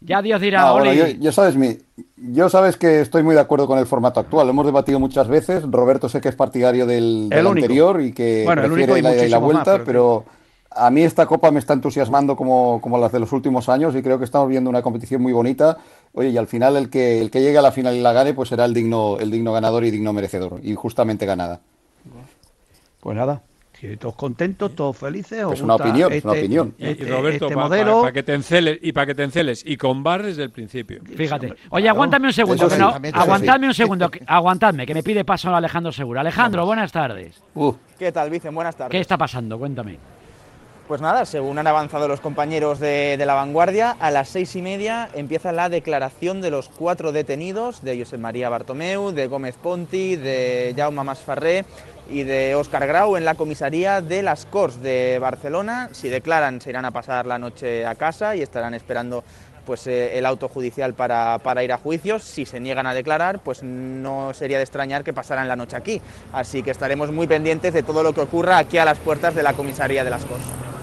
S5: Ya Dios dirá,
S7: no,
S5: Oli.
S7: Yo, sabes mi, yo sabes que estoy muy de acuerdo con el formato actual. Lo hemos debatido muchas veces. Roberto sé que es partidario del, del anterior y que
S6: bueno, el único y
S7: la, la, vuelta,
S6: pero
S7: a mí esta copa me está entusiasmando como, como, las de los últimos años y creo que estamos viendo una competición muy bonita. Oye, y al final el que, el que llegue a la final y la gane, pues será el digno, el digno ganador y digno merecedor, y justamente ganada.
S6: Pues nada, todos contentos, todos felices.
S7: Es una opinión, una este opinión.
S9: Este y,
S6: y
S9: Roberto,
S6: este
S9: para que te enceles y para que te enceles y con bar desde el principio.
S5: Fíjate. Oye, aguantadme un segundo,
S7: sí,
S5: aguantadme un segundo, que, aguantadme, que me pide paso Alejandro Segura. Alejandro, buenas tardes.
S7: Uh.
S26: ¿Qué tal, Vicen? Buenas tardes.
S5: ¿Qué está pasando? Cuéntame.
S26: Pues nada, según han avanzado los compañeros de, la vanguardia, a las seis y media empieza la declaración de los cuatro detenidos, de José María Bartomeu, de Gómez Ponti, de Jaume Masfarré y de Óscar Grau en la comisaría de las Corts de Barcelona. Si declaran, se irán a pasar la noche a casa y estarán esperando pues eh, el auto judicial para, para, ir a juicios. Si se niegan a declarar, pues no sería de extrañar que pasaran la noche aquí. Así que estaremos muy pendientes de todo lo que ocurra aquí a las puertas de la comisaría de las Corts.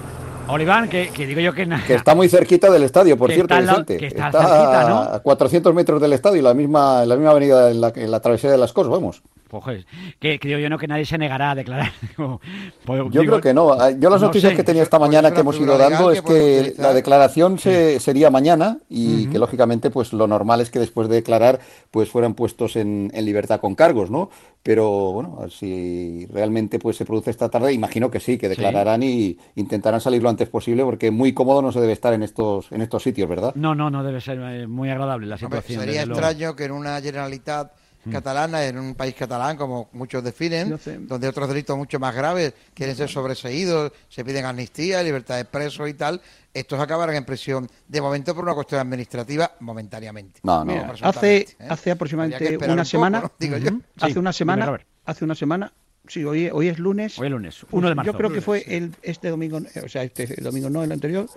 S5: Oliván, que, digo yo que...
S7: Que está muy cerquita del estadio, por cierto,
S5: está
S7: Vicente.
S5: Que está, cerquita, ¿no?
S7: a 400 metros del estadio, la misma, la misma avenida en la, en la travesía de las Cos, vamos.
S5: Pues, joder, que creo yo no que nadie se negará a declarar. [LAUGHS] Digo, pues,
S7: Yo
S5: digo,
S7: creo que no. Ah, Yo las
S5: no
S7: noticias
S5: sé.
S7: que tenía esta mañana que hemos ido dando es que la declaración se, sería mañana y que lógicamente pues lo normal es que después de declarar pues fueran puestos en, en libertad con cargos, ¿no? Pero bueno, si realmente pues se produce esta tarde, imagino que sí, que declararán y intentarán salir lo antes posible porque muy cómodo no se debe estar en estos en estos sitios, ¿verdad?
S5: No, no, no debe ser eh, muy agradable la
S8: Hombre,
S5: situación.
S8: sería
S5: luego.
S8: extraño que en una generalitat
S5: Mm.
S8: catalana, en un país catalán, como muchos definen, donde otros delitos mucho más graves quieren ser sobreseídos, se piden amnistía, libertad de presos y tal, estos acabarán en prisión de momento por una cuestión administrativa momentáneamente.
S7: No,
S6: Mira,
S8: presuntamente,
S6: hace,
S8: ¿eh?
S6: hace aproximadamente una
S8: un poco,
S6: semana,
S8: ¿no? Digo yo.
S6: Ujú. hace una semana, hace una semana, sí, hoy, hoy es lunes.
S5: Hoy es lunes,
S6: Pues
S5: 1 de marzo.
S6: Yo creo que fue el, este domingo, eh, o sea, este domingo no, el anterior.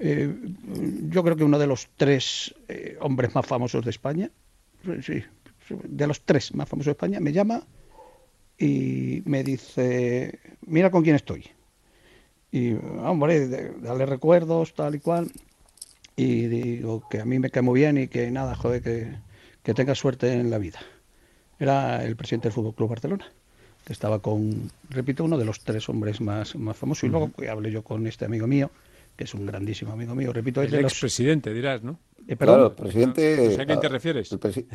S6: eh, yo creo que uno de los tres eh, hombres más famosos de España, sí, de los tres más famosos de España, me llama y me dice, mira con quién estoy. Y, hombre, darle recuerdos, tal y cual. Y digo que a mí me cae muy bien y que nada, joder, que, que tenga suerte en la vida. Era el presidente del Fútbol Club Barcelona, que estaba con, repito, uno de los tres hombres más, más famosos. Y luego que hablé yo con este amigo mío, que es un grandísimo amigo mío, repito, es
S9: El
S6: de los.
S9: expresidente, dirás, ¿no?
S6: Eh, perdón.
S7: Claro, presidente.
S9: No sé a quién te refieres.
S7: el presi-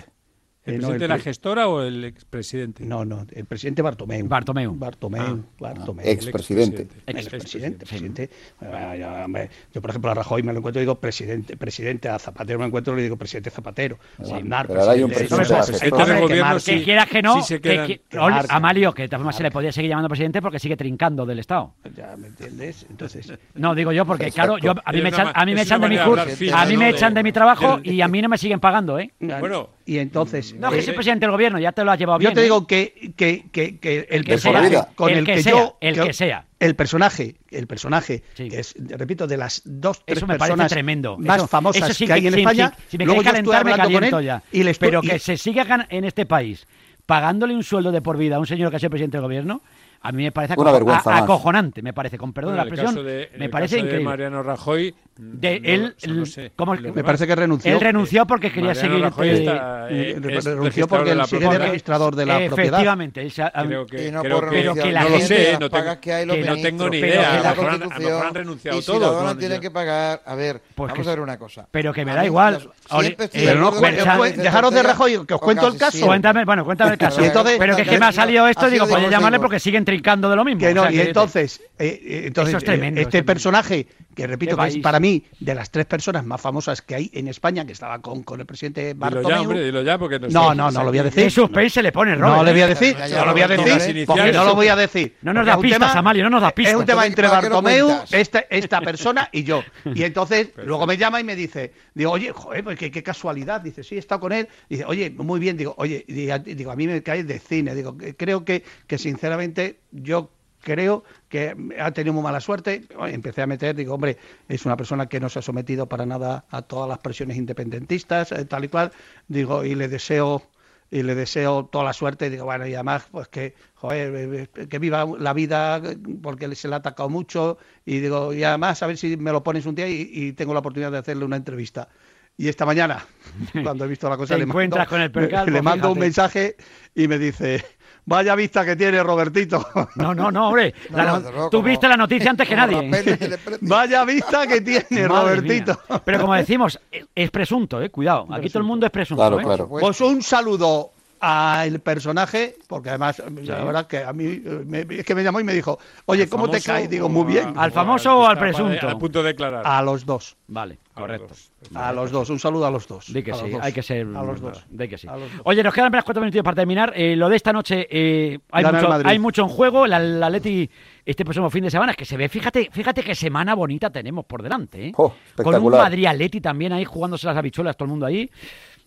S9: ¿El
S6: Eh, no,
S9: presidente
S6: el
S9: de la
S6: pre-
S9: gestora o el expresidente?
S6: No, no, el presidente Bartomeu.
S5: Bartomeu.
S6: Bartomeu, Bartomeu.
S7: expresidente.
S6: El expresidente, presidente. Ah, ya, hombre, Yo, por ejemplo, a Rajoy me lo encuentro y digo presidente, presidente, a Zapatero me encuentro y le digo presidente Zapatero.
S7: Sí,
S6: Aznar,
S7: pero ahora hay un
S6: presidente-
S7: presidente de la
S6: Hombre,
S7: gestora.
S6: hombre,
S9: de
S6: que
S5: Que quieras que no,
S9: sí se
S5: que-
S9: quedan-
S5: que-
S6: que
S5: Ol-
S6: marque.
S5: a Mario, que de todas formas se le podía seguir llamando presidente porque sigue trincando del Estado.
S6: Ya, ¿me entiendes? Entonces,
S5: No, digo yo porque, claro, yo, a mí me echan, a mí me echan de mi curso, a mí me echan de mi trabajo y a mí no me siguen pagando, ¿eh?
S9: Bueno,
S6: y entonces.
S5: No, que
S6: eh,
S5: soy presidente del gobierno, ya te lo has llevado
S6: Yo
S5: bien.
S6: te
S5: ¿eh?
S6: digo que, que, que, que el
S5: que
S6: personaje
S7: sea,
S6: con
S5: el
S6: el,
S5: que
S6: que,
S5: sea,
S6: yo
S5: el que sea.
S6: el personaje el personaje
S5: Sí.
S6: que es repito de las dos tres
S5: Eso me parece
S6: personas
S5: tremendo.
S6: más
S5: Eso-
S6: famosas
S5: eso sí
S6: que hay en
S5: sí,
S6: España
S5: sí, si me
S6: luego yo
S5: me
S6: hablando con él
S5: ya.
S6: y le estoy-
S5: Pero
S6: y-
S5: que se siga gan- en este país pagándole un sueldo de por vida a un señor que ha sido presidente del gobierno, a mí me parece
S7: Una vergüenza
S5: a- acojonante, me parece, con perdón
S9: bueno,
S5: de la expresión,
S9: de,
S5: me
S9: el
S5: parece
S9: caso de
S5: increíble.
S9: Mariano Rajoy,
S5: De
S9: no,
S5: él,
S9: eso no sé.
S5: ¿cómo-
S6: me parece que renunció
S5: Él renunció porque quería
S9: Mariano
S5: seguir
S9: Rajoy
S5: eh,
S9: está, eh,
S6: eh, renunció
S9: registrador
S6: porque
S9: de
S6: él
S9: la
S6: sigue
S9: propiedad.
S6: registrador de la propiedad
S5: Efectivamente, él
S9: Creo que,
S8: Y no
S9: creo
S8: por
S9: que-
S5: Pero que la
S9: no lo
S5: gente-
S9: sé,
S8: las
S9: no tengo,
S8: que hay los
S9: que no tengo ni idea. A
S5: la
S9: lo mejor han- a lo
S8: Constitución,
S9: mejor han renunciado
S8: y
S9: todos.
S8: Ciudadanos
S9: bueno,
S8: tienen
S9: ya.
S8: que pagar a ver
S5: Pues
S8: vamos
S5: que-
S8: a ver una cosa
S5: pero que me da igual. eh,
S8: de
S6: no, dejaros de Rajoy, que os cuento el caso.
S5: Cuéntame, bueno, cuéntame el caso. Pero que es que me ha salido esto, digo, pues llamarle porque siguen trincando de lo mismo.
S6: que no, y entonces, eh, eh, entonces
S5: Eso es tremendo,
S6: eh, este personaje, que repito que es para mí de las tres personas más famosas que hay en España, que estaba con, con el presidente
S9: Dilo
S6: Bartomeu.
S9: ya, hombre, dilo ya, porque no
S6: No,
S9: sé-
S6: no, no lo voy a decir.
S5: Suspense le pone, Robert.
S6: No le voy a
S5: ¿eh?
S6: decir, no lo voy a decir,
S8: no,
S6: porque
S9: no,
S6: no lo voy a decir.
S5: No nos
S6: es un
S5: pistas, Amalio, no nos das
S6: Es
S5: pistas.
S6: un tema entre
S8: ¿Para qué lo
S6: Bartomeu, esta, esta persona y yo. Y entonces luego me llama y me dice, digo, oye, joder, pues qué, qué casualidad. Dice, sí, he estado con él. Dice, oye, muy bien. Digo, oye, digo, a mí me cae de cine. Digo, creo que, que sinceramente yo creo que ha tenido muy mala suerte. Empecé a meter, digo, hombre, es una persona que no se ha sometido para nada a todas las presiones independentistas, eh, tal y cual. Digo, y le deseo y le deseo toda la suerte. Digo, bueno, y además, pues que, joder, eh, eh, que viva la vida porque se le ha atacado mucho. Y digo, y además, a ver si me lo pones un día y, y tengo la oportunidad de hacerle una entrevista. Y esta mañana, [LAUGHS] cuando he visto la cosa, le mando,
S5: con el percal,
S6: le mando un mensaje y me dice, vaya vista que tiene Robertito.
S5: No, no, no, hombre. [LAUGHS]
S8: No, no,
S5: no- tú viste la noticia antes que nadie. [LAUGHS]
S6: vaya vista que tiene
S5: Madre
S6: Robertito.
S5: mía. [LAUGHS] Pero como decimos, es- es presunto, eh, cuidado. Aquí todo el mundo es presunto.
S7: Claro,
S5: ¿eh?
S7: claro.
S6: Pues un saludo al personaje, porque además, la verdad que a mí, eh, me- es que me llamó y me dijo, oye,
S9: ¿Al
S6: ¿cómo te cae? Digo, muy bien.
S5: ¿Al famoso o al presunto?
S9: A punto de declarar.
S6: A los dos.
S5: Vale, correcto.
S6: A los dos, un saludo a los dos.
S5: Di que
S6: a los
S5: sí,
S6: dos.
S5: hay que ser.
S6: A los dos.
S5: Di que sí.
S6: A los dos.
S5: Oye, nos quedan apenas cuatro minutos para terminar. Eh, lo de esta noche, eh, hay,
S6: Gana
S5: mucho, hay mucho en juego. La, la Leti este próximo fin de semana, es que se ve, fíjate, fíjate qué semana bonita tenemos por delante. ¿eh?
S7: Oh,
S5: Con un. Madrid Atleti también ahí jugándose las habichuelas, todo el mundo ahí.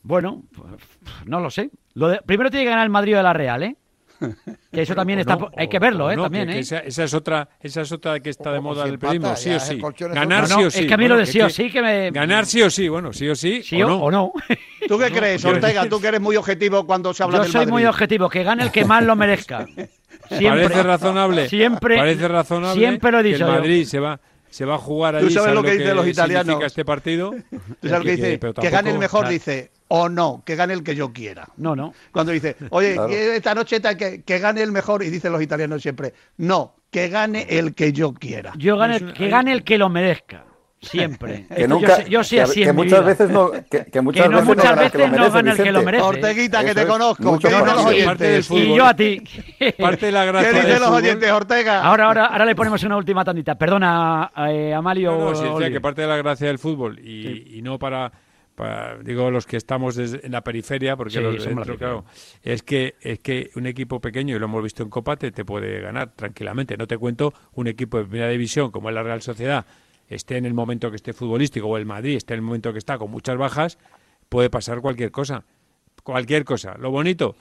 S5: Bueno, pues, no lo sé. Lo de- primero tiene que ganar el Madrid de la Real, ¿eh? Que eso también está.
S9: no,
S5: hay que verlo, ¿eh?
S9: no,
S5: también,
S9: que- que
S5: ¿eh?
S9: esa, esa es otra, esa es otra que está de moda
S8: si
S9: del periodismo, sí o sí. Ganar sí o sí.
S5: es que a mí lo
S9: Bueno,
S5: de sí o sí que me.
S9: Ganar sí o sí, bueno, sí o sí,
S5: Sí
S9: o
S5: o,
S9: no.
S5: o no.
S6: ¿Tú qué [LAUGHS] crees,
S9: yo-
S6: Ortega? Tú que eres muy objetivo cuando se habla
S5: Yo
S6: del
S5: soy
S6: Madrid.
S5: muy objetivo, que gane el que más lo merezca. [LAUGHS] Siempre,
S9: Parece razonable.
S5: Siempre,
S9: Parece razonable.
S5: Siempre lo he
S9: que
S5: dicho.
S9: el
S5: yo.
S9: Madrid se va se va a jugar
S6: ¿Tú
S9: allí.
S6: sabes lo que dicen los italianos?
S9: este partido? [LAUGHS]
S6: ¿Tú sabes lo que dice?
S9: pero
S6: que gane el
S9: tampoco-
S6: mejor, dice, o no, que gane el que yo quiera.
S5: No, no.
S6: Cuando dice, [LAUGHS] oye,
S5: Claro.
S6: esta noche que, que gane el mejor, y dicen los italianos siempre, no, que gane el que yo quiera.
S5: Yo gane, que gane el que lo merezca. Siempre. [LAUGHS]
S7: Que nunca,
S5: yo,
S7: que-
S5: así
S7: que
S5: en mi
S7: muchas
S5: vida.
S7: veces no, que, que muchas
S5: Que no,
S7: veces
S5: muchas
S7: gana el que lo
S5: veces no
S7: merece,
S5: gana el que lo
S7: Vicente.
S5: merece.
S6: Orteguita, que
S7: Eso
S6: te
S7: es.
S6: conozco,
S7: Mucho
S6: ¿qué dicen
S7: más.
S6: los
S7: Sí,
S6: oyentes?
S5: Y yo a ti. [LAUGHS]
S9: Parte de la gracia
S6: ¿Qué
S9: del
S6: dicen los
S9: fútbol-
S6: oyentes, Ortega?
S5: Ahora, ahora, ahora le ponemos una última tandita. Perdona, eh, Amalio.
S9: No, no, sí, decía
S5: Oliver.
S9: que parte de la gracia del fútbol y, y no para, para, digo, los que estamos desde- en la periferia, porque
S5: Sí,
S9: los dentro, claro, es que, es que un equipo pequeño, y lo hemos visto en Copa, te, te puede ganar tranquilamente. No te cuento un equipo de primera división como es la Real Sociedad, esté en el momento que esté futbolístico, o el Madrid esté en el momento que está con muchas bajas, puede pasar cualquier cosa. Cualquier cosa. Lo bonito,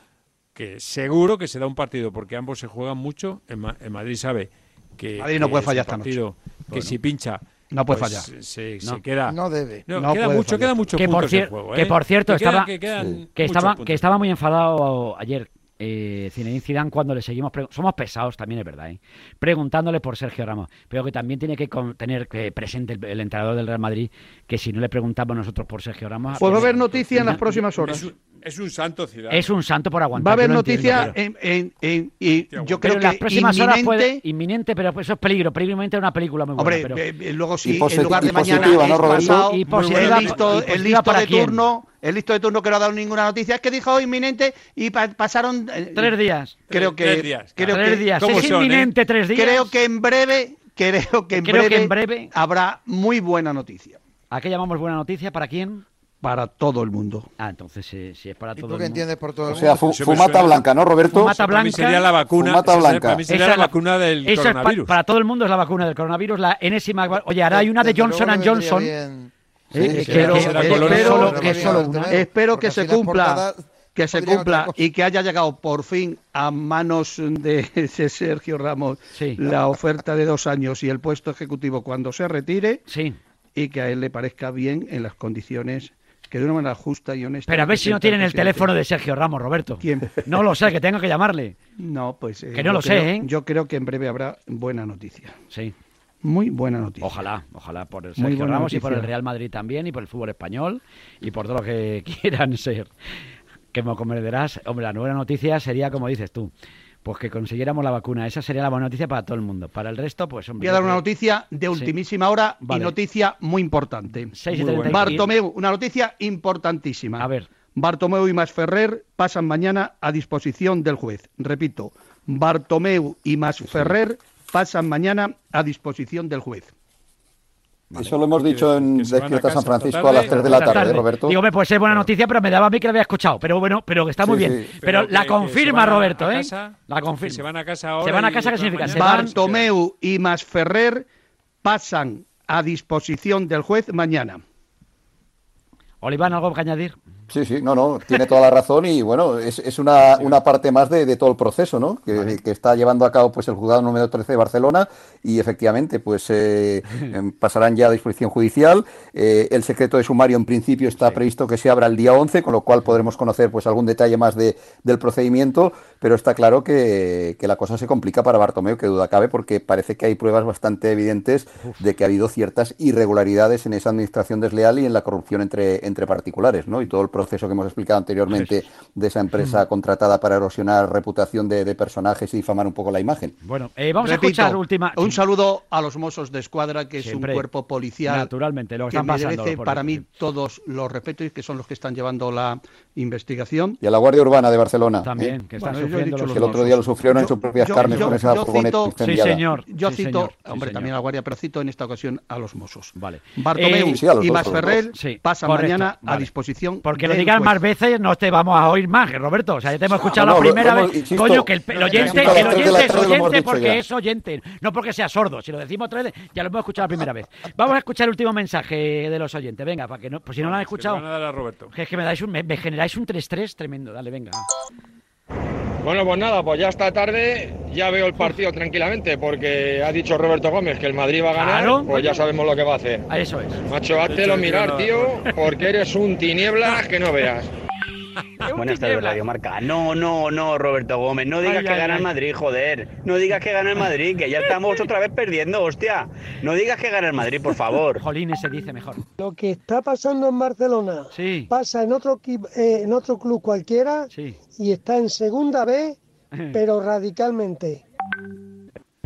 S9: que seguro que se da un partido, porque ambos se juegan mucho. Ma- en Madrid sabe que,
S6: Madrid no
S9: que
S6: puede fallar esta noche.
S9: partido que
S6: Bueno.
S9: si pincha
S6: No puede
S9: pues,
S6: fallar.
S9: Se, se
S6: No.
S9: queda.
S8: No debe.
S9: No,
S6: No
S9: queda mucho,
S6: fallar.
S9: queda mucho
S5: que por, cier-
S9: juego,
S5: que
S9: ¿eh?
S5: por cierto
S9: Que
S5: estaba
S9: que
S5: estaba que estaba muy enfadado ayer eh, Zinedine Zidane cuando le seguimos somos pesados también es verdad ¿eh? preguntándole por Sergio Ramos pero que también tiene que tener que presente el, el entrenador del Real Madrid que si no le preguntamos nosotros por Sergio Ramos
S6: Pues va a
S5: tiene-
S6: haber noticia en las próximas horas.
S9: Es es un santo Zidane.
S5: es un santo por aguantar
S6: Va a haber
S5: entiendo,
S6: noticia
S5: pero-
S6: en, en- en- y yo
S5: pero
S6: creo
S5: en
S6: que
S5: las próximas horas
S6: inminente,
S5: puede inminente pero eso es peligro peligro inminente es una película muy buena
S6: Hombre,
S5: pero-
S6: eh, eh, luego sí, en lugar de
S7: y
S6: mañana pasado,
S5: Y
S6: el
S5: positiva-
S6: listo, el
S5: positiva
S6: listo
S5: para
S6: de
S5: quién?
S6: turno, el listo de turno que no ha dado ninguna noticia, es que dijo inminente y pa- pasaron eh,
S5: tres días
S6: Creo que
S9: Tres días,
S6: creo
S5: tres
S6: que
S5: días
S9: ¿cómo
S5: es
S9: son, eh?
S5: inminente tres días
S6: creo que en breve creo que en
S5: Creo que
S6: breve
S5: en breve-
S6: habrá muy buena noticia
S5: ¿a qué llamamos buena noticia? ¿para quién?
S6: Para todo el mundo.
S5: ah entonces si, si es para
S8: ¿Y
S5: todo
S8: tú
S5: el
S8: qué
S5: mundo
S8: entiendes por todo el
S7: O sea,
S8: mundo?
S7: fu-
S9: Eso me
S7: fumata blanca, ¿no, Roberto?
S5: Fumata
S9: Para mí
S5: blanca.
S9: sería la vacuna.
S7: Fumata blanca.
S9: Para mí sería
S5: Esa
S9: la
S5: es la-
S9: vacuna del
S5: Eso es pa-
S9: coronavirus.
S5: para todo el mundo es la vacuna del coronavirus, la enésima. Oye, ahora hay una de Johnson Johnson.
S6: Espero que se cumpla, que se cumpla y que haya llegado por fin a manos de [LAUGHS] ese Sergio Ramos
S5: Sí.
S6: la oferta de dos años y el puesto ejecutivo cuando se retire
S5: Sí.
S6: y que a él le parezca bien en las condiciones que de una manera justa y honesta.
S5: Pero a ver si no tienen el teléfono de Sergio Ramos, Roberto.
S6: ¿Quién?
S5: No lo sé, que tengo que llamarle.
S6: No, pues eh,
S5: Que no lo sé, ¿eh?
S6: Yo creo que en breve habrá buena noticia.
S5: Sí.
S6: Muy buena noticia.
S5: Ojalá, ojalá por el Sergio Ramos y por el. Real Madrid también y por el fútbol español y por todo lo que [LAUGHS] quieran ser. Que me comprenderás. Hombre, la buena noticia sería como dices tú. Pues que consiguiéramos la vacuna. Esa sería la buena noticia para todo el mundo. Para el resto, pues hombre.
S6: Voy a dar una noticia de ultimísima hora
S5: Vale.
S6: y noticia muy importante.
S5: Seis y
S9: Muy
S5: treinta y-
S6: Bartomeu, una noticia importantísima.
S5: A ver.
S6: Bartomeu y Masferrer pasan mañana a disposición del juez. Repito, Bartomeu y Masferrer pasan mañana a disposición del juez.
S7: Eso lo hemos dicho en Despierta San Francisco a las
S9: tarde.
S7: 3 de la
S5: Esta
S7: tarde, Roberto.
S5: Digo, me puede ser buena noticia, pero me daba a mí que lo había escuchado. Pero bueno, pero que está muy
S7: Sí,
S5: bien.
S7: sí.
S5: Pero,
S9: Pero
S5: la
S9: que- que
S5: confirma, Roberto, ¿eh?
S9: casa,
S5: La
S9: que
S5: confirma.
S9: se van a casa ahora
S5: ¿Se van a casa? ¿Qué significa?
S9: mañana.
S5: Se van-
S6: Bartomeu y Masferrer pasan a disposición del juez mañana.
S5: Oliván, ¿algo que añadir?
S7: Sí, sí, no, no, tiene toda la razón y bueno, es, es una, una parte más de, de todo el proceso, ¿no? Que, que está llevando a cabo pues el juzgado número 13 de Barcelona y efectivamente pues eh, [LAUGHS] em, pasarán ya a disposición judicial. Eh, el secreto de sumario en principio está previsto que se abra el día 11, con lo cual podremos conocer pues algún detalle más de, del procedimiento, pero está claro que, que la cosa se complica para Bartomeu, que duda cabe, porque parece que hay pruebas bastante evidentes de que ha habido ciertas irregularidades en esa administración desleal y en la corrupción entre, entre particulares, ¿no? Y todo el proceso que hemos explicado anteriormente de esa empresa contratada para erosionar reputación de, de personajes y difamar un poco la imagen.
S5: Bueno, eh, vamos
S6: Repito,
S5: a escuchar última.
S6: Un saludo a los Mossos de Escuadra, que
S5: Siempre.
S6: es un cuerpo policial
S5: Naturalmente, lo que
S6: que
S5: están pasando.
S6: merece
S5: por
S6: para mí todos los respetos y que son los que están llevando la investigación.
S7: Y a la Guardia Urbana de Barcelona.
S5: También,
S7: ¿eh?
S5: que están
S6: Bueno,
S5: sufriendo
S6: dicho
S5: los
S7: que el otro día lo sufrieron en sus propias
S6: yo-
S7: carnes
S6: yo-
S7: con esa furgoneta incendiada.
S5: Sí, señor.
S6: Yo
S5: Sí,
S6: cito,
S5: señor.
S6: Hombre, también a la Guardia, pero cito en esta ocasión a los Mossos.
S5: Vale.
S6: Bartomeu
S5: Eh,
S6: y Masferrer pasan
S5: correcto,
S6: mañana a disposición
S5: Porque lo
S6: juez.
S5: más veces, no te vamos a oír más, Roberto. O sea, ya te hemos escuchado
S7: No, no,
S5: la primera vez.
S7: insisto,
S5: Coño, que el, el oyente, el
S7: tres
S5: oyente es oyente porque es oyente, no porque sea sordo. Si lo decimos otra vez, ya lo hemos escuchado la primera vez. Vamos a escuchar el último mensaje de los oyentes. Venga, para que no, pues si no lo han escuchado, es que me, dais un, me, me generáis un 3-3 tremendo. Dale, venga.
S27: Bueno, pues nada, pues ya esta tarde ya veo el partido tranquilamente porque ha dicho Roberto Gómez que el Madrid va a ganar,
S5: Claro.
S27: pues ya sabemos lo que va a hacer.
S5: Eso es.
S27: Macho, háztelo mirar, tío, porque eres un tinieblas que no veas. [LAUGHS]
S28: Buenas tardes, Radio Marca. No, no, no, Roberto Gómez, no digas
S5: Ay,
S28: que
S5: ay,
S28: gana el. Madrid, joder. No digas que gana el Madrid, que ya estamos [LAUGHS] otra vez perdiendo, hostia. No digas que gana el Madrid, por favor. [LAUGHS]
S5: Jolines se dice mejor.
S29: Lo que está pasando en Barcelona pasa en otro, eh, en otro club cualquiera y está en segunda B, pero radicalmente.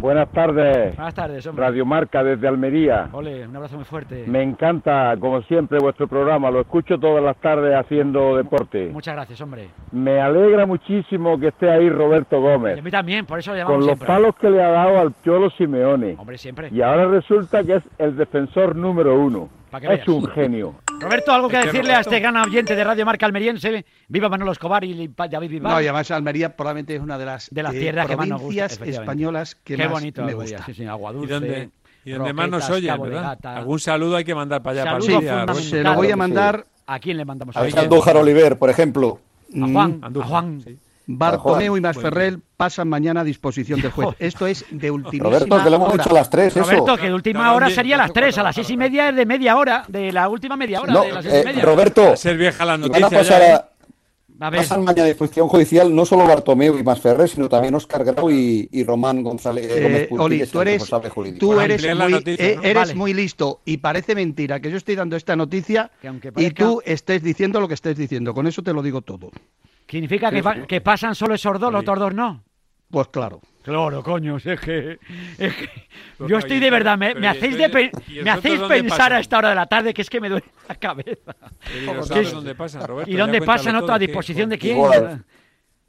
S30: Buenas tardes.
S5: Buenas tardes, hombre.
S30: Radio Marca desde Almería.
S5: Ole, un abrazo muy fuerte.
S30: Me encanta, como siempre, vuestro programa. Lo escucho todas las tardes haciendo deporte.
S5: Muchas gracias, hombre.
S30: Me alegra muchísimo que esté ahí Roberto
S5: Y a
S30: Gómez.
S5: mí también, por eso
S30: Con
S5: llamamos
S30: los
S5: siempre.
S30: palos que le ha dado al Cholo Simeone.
S5: Hombre, siempre.
S30: Y ahora resulta que es el defensor número uno.
S5: Que
S30: Es un genio.
S5: Roberto, algo que decirle a este gran oyente de Radio Marca Almeriense. Viva Manolo Escobar y David Bisbal.
S6: No, y además Almería probablemente es una de las,
S5: De las
S6: eh,
S5: tierras que más nos gusta,
S6: españolas que
S5: Qué
S6: más
S5: bonito
S6: me gusta.
S5: sí, sí, agua
S9: Y
S5: dulce.
S9: donde, y donde más nos oyen, ¿verdad?
S5: Gata.
S9: Algún saludo hay que mandar para allá,
S5: Saludo
S9: para. Roberto.
S6: Se lo voy a mandar
S5: ¿A quién le mandamos
S7: A? Andújar Oliver, por ejemplo.
S5: A Juan,
S6: Mm.
S5: a Juan.
S6: Bartomeu y. Masferrel pasan mañana a disposición del juez. [LAUGHS] Esto es de ultimísima
S7: Roberto, que lo hemos
S6: hora.
S7: dicho a las tres, eso.
S5: Roberto, que de última hora sería a las 3, a las 6 y media es de media hora, de la última media hora,
S7: No,
S5: de las 6 y
S7: eh,
S5: media.
S7: Roberto,
S9: Va a ser vieja la
S7: y van a
S9: noticia
S7: pasar
S9: ya,
S7: a,
S9: ¿eh?
S5: A ver,
S7: pasan mañana a disposición judicial no solo Bartomeu y Masferrer, sino también Óscar Grau y, y Román González
S6: Eh,
S7: Gómez Puntí,
S6: Oli, tú eres, tú eres, muy,
S9: noticia,
S6: eh,
S9: ¿no?
S6: eres
S5: Vale.
S6: muy listo y parece mentira que yo estoy dando esta noticia
S5: Que aunque
S6: y
S5: parezca-
S6: tú estés diciendo lo que estés diciendo. Con eso te lo digo todo.
S5: ¿significa que, pa- que pasan solo esos dos, los otros dos no?
S6: Pues claro.
S5: Claro, coño, es que, es que
S9: Pero,
S5: yo estoy de verdad, me,
S9: pero
S5: me
S9: ¿y
S5: hacéis, de pe-
S9: y
S5: me hacéis pensar a esta hora de la tarde que es que me duele la cabeza.
S9: Pero ¿y no
S5: ¿Qué
S9: sabes
S5: es-
S9: dónde pasan, Roberto?
S5: ¿Y dónde pasan
S9: todo,
S5: otro? ¿A disposición de quién?
S7: Igual.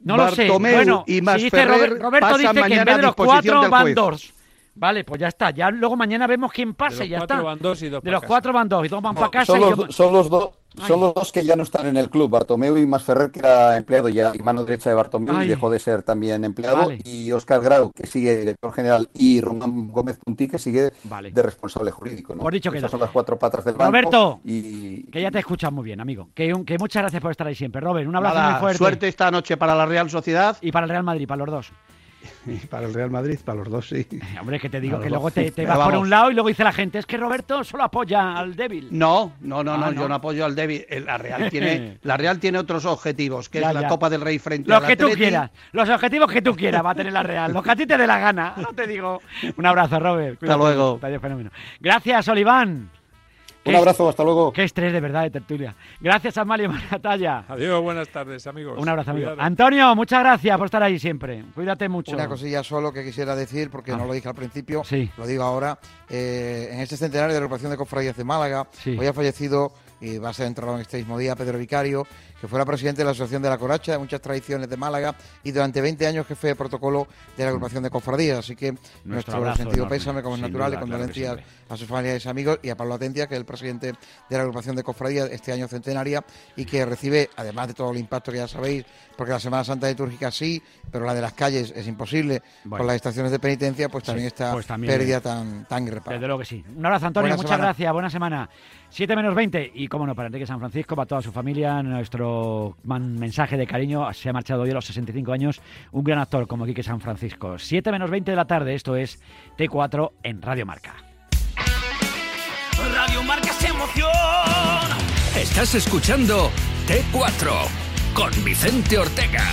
S5: No lo sé. Bueno,
S6: y
S5: si dice Robert- Roberto dice que en vez de los cuatro van
S6: juez.
S5: dos. Vale, pues ya está. Ya luego mañana vemos quién pasa
S9: De
S5: y
S9: los
S5: ya
S9: cuatro
S5: está.
S9: van dos y dos
S5: de los
S9: casa.
S5: cuatro van dos y dos van para casa.
S7: Son
S5: y yo-
S7: los, son los dos
S5: Ay.
S7: son los dos que ya no están en el club, Bartomeu y Masferrer, que era empleado ya, y mano derecha de Bartomeu,
S5: Ay.
S7: y dejó de ser también empleado,
S5: Vale.
S7: y Óscar Grau, que sigue director general, y Román Gómez Puntí, que sigue
S5: Vale.
S7: de responsable jurídico. ¿no?
S5: Por dicho
S7: Estas
S5: queda.
S7: son las cuatro patas del banco.
S5: Roberto,
S7: y,
S5: que ya te escuchas muy bien, amigo. Que, un- que muchas gracias por estar ahí siempre. Robert, un abrazo
S6: Nada,
S5: muy fuerte.
S6: suerte esta noche para la Real Sociedad
S5: Y para el Real Madrid, para los dos.
S6: Y para el Real Madrid, para los dos, sí.
S5: Hombre, que te digo
S6: Para
S5: que luego te, te vas por un lado y luego dice la gente, es que Roberto solo apoya al débil.
S6: No, no, no,
S5: Ah,
S6: no, yo no apoyo al débil. El- La Real tiene, [LAUGHS] la Real tiene otros objetivos, que
S5: Ya,
S6: es la
S5: ya.
S6: Copa del Rey frente
S5: Los
S6: al
S5: que tú
S6: Atleti.
S5: quieras, los objetivos que tú quieras va a tener la Real, los que a ti te dé la gana, no te digo. Un abrazo, Robert. Cuídate,
S6: luego.
S5: vaya fenómeno. Gracias, Oliván.
S7: Un abrazo, hasta luego.
S5: Qué estrés de verdad de tertulia. Gracias, Amalia Maratalla.
S9: Adiós, buenas tardes, amigos.
S5: Un abrazo, amigo.
S9: Cuidado.
S5: Antonio, muchas gracias por estar ahí siempre. Cuídate mucho.
S8: Una cosilla solo que quisiera decir, porque
S5: Ah.
S8: no lo dije al principio,
S5: Sí.
S8: lo digo ahora. Eh, en este centenario de la agrupación de cofradías de Málaga,
S5: Sí.
S8: hoy ha fallecido, y va a ser enterrado en este mismo día, Pedro Vicario, que fuera presidente de la Asociación de la Coracha, de muchas tradiciones de Málaga, y durante 20 años jefe de protocolo de la agrupación de cofradías. Así que nuestro,
S5: abrazo
S8: sentido pésame, como es natural, y condolencias a sus familiares y amigos, y a Pablo Atentia, que es el presidente de la agrupación de cofradías este año centenaria, y que recibe, además de todo el impacto que ya sabéis, porque la Semana Santa litúrgica sí, pero la de las calles es imposible,
S5: Bueno.
S8: con las estaciones de penitencia, pues también
S5: Sí,
S8: esta
S5: pues también,
S8: pérdida tan, tan irreparable.
S5: Desde luego que sí. Un abrazo, Antonio.
S8: Buena
S5: Muchas
S8: semana.
S5: gracias. Buena semana. 7 menos 20. Y como no, para Enrique San Francisco, para toda su familia, nuestro man- mensaje de cariño. Se ha marchado hoy a los 65 años. Un gran actor como Quique San Francisco. 7 menos 20 de la tarde. Esto es T4 en Radio Marca.
S18: Radio Marca se emoción. Estás escuchando T4 con Vicente Ortega.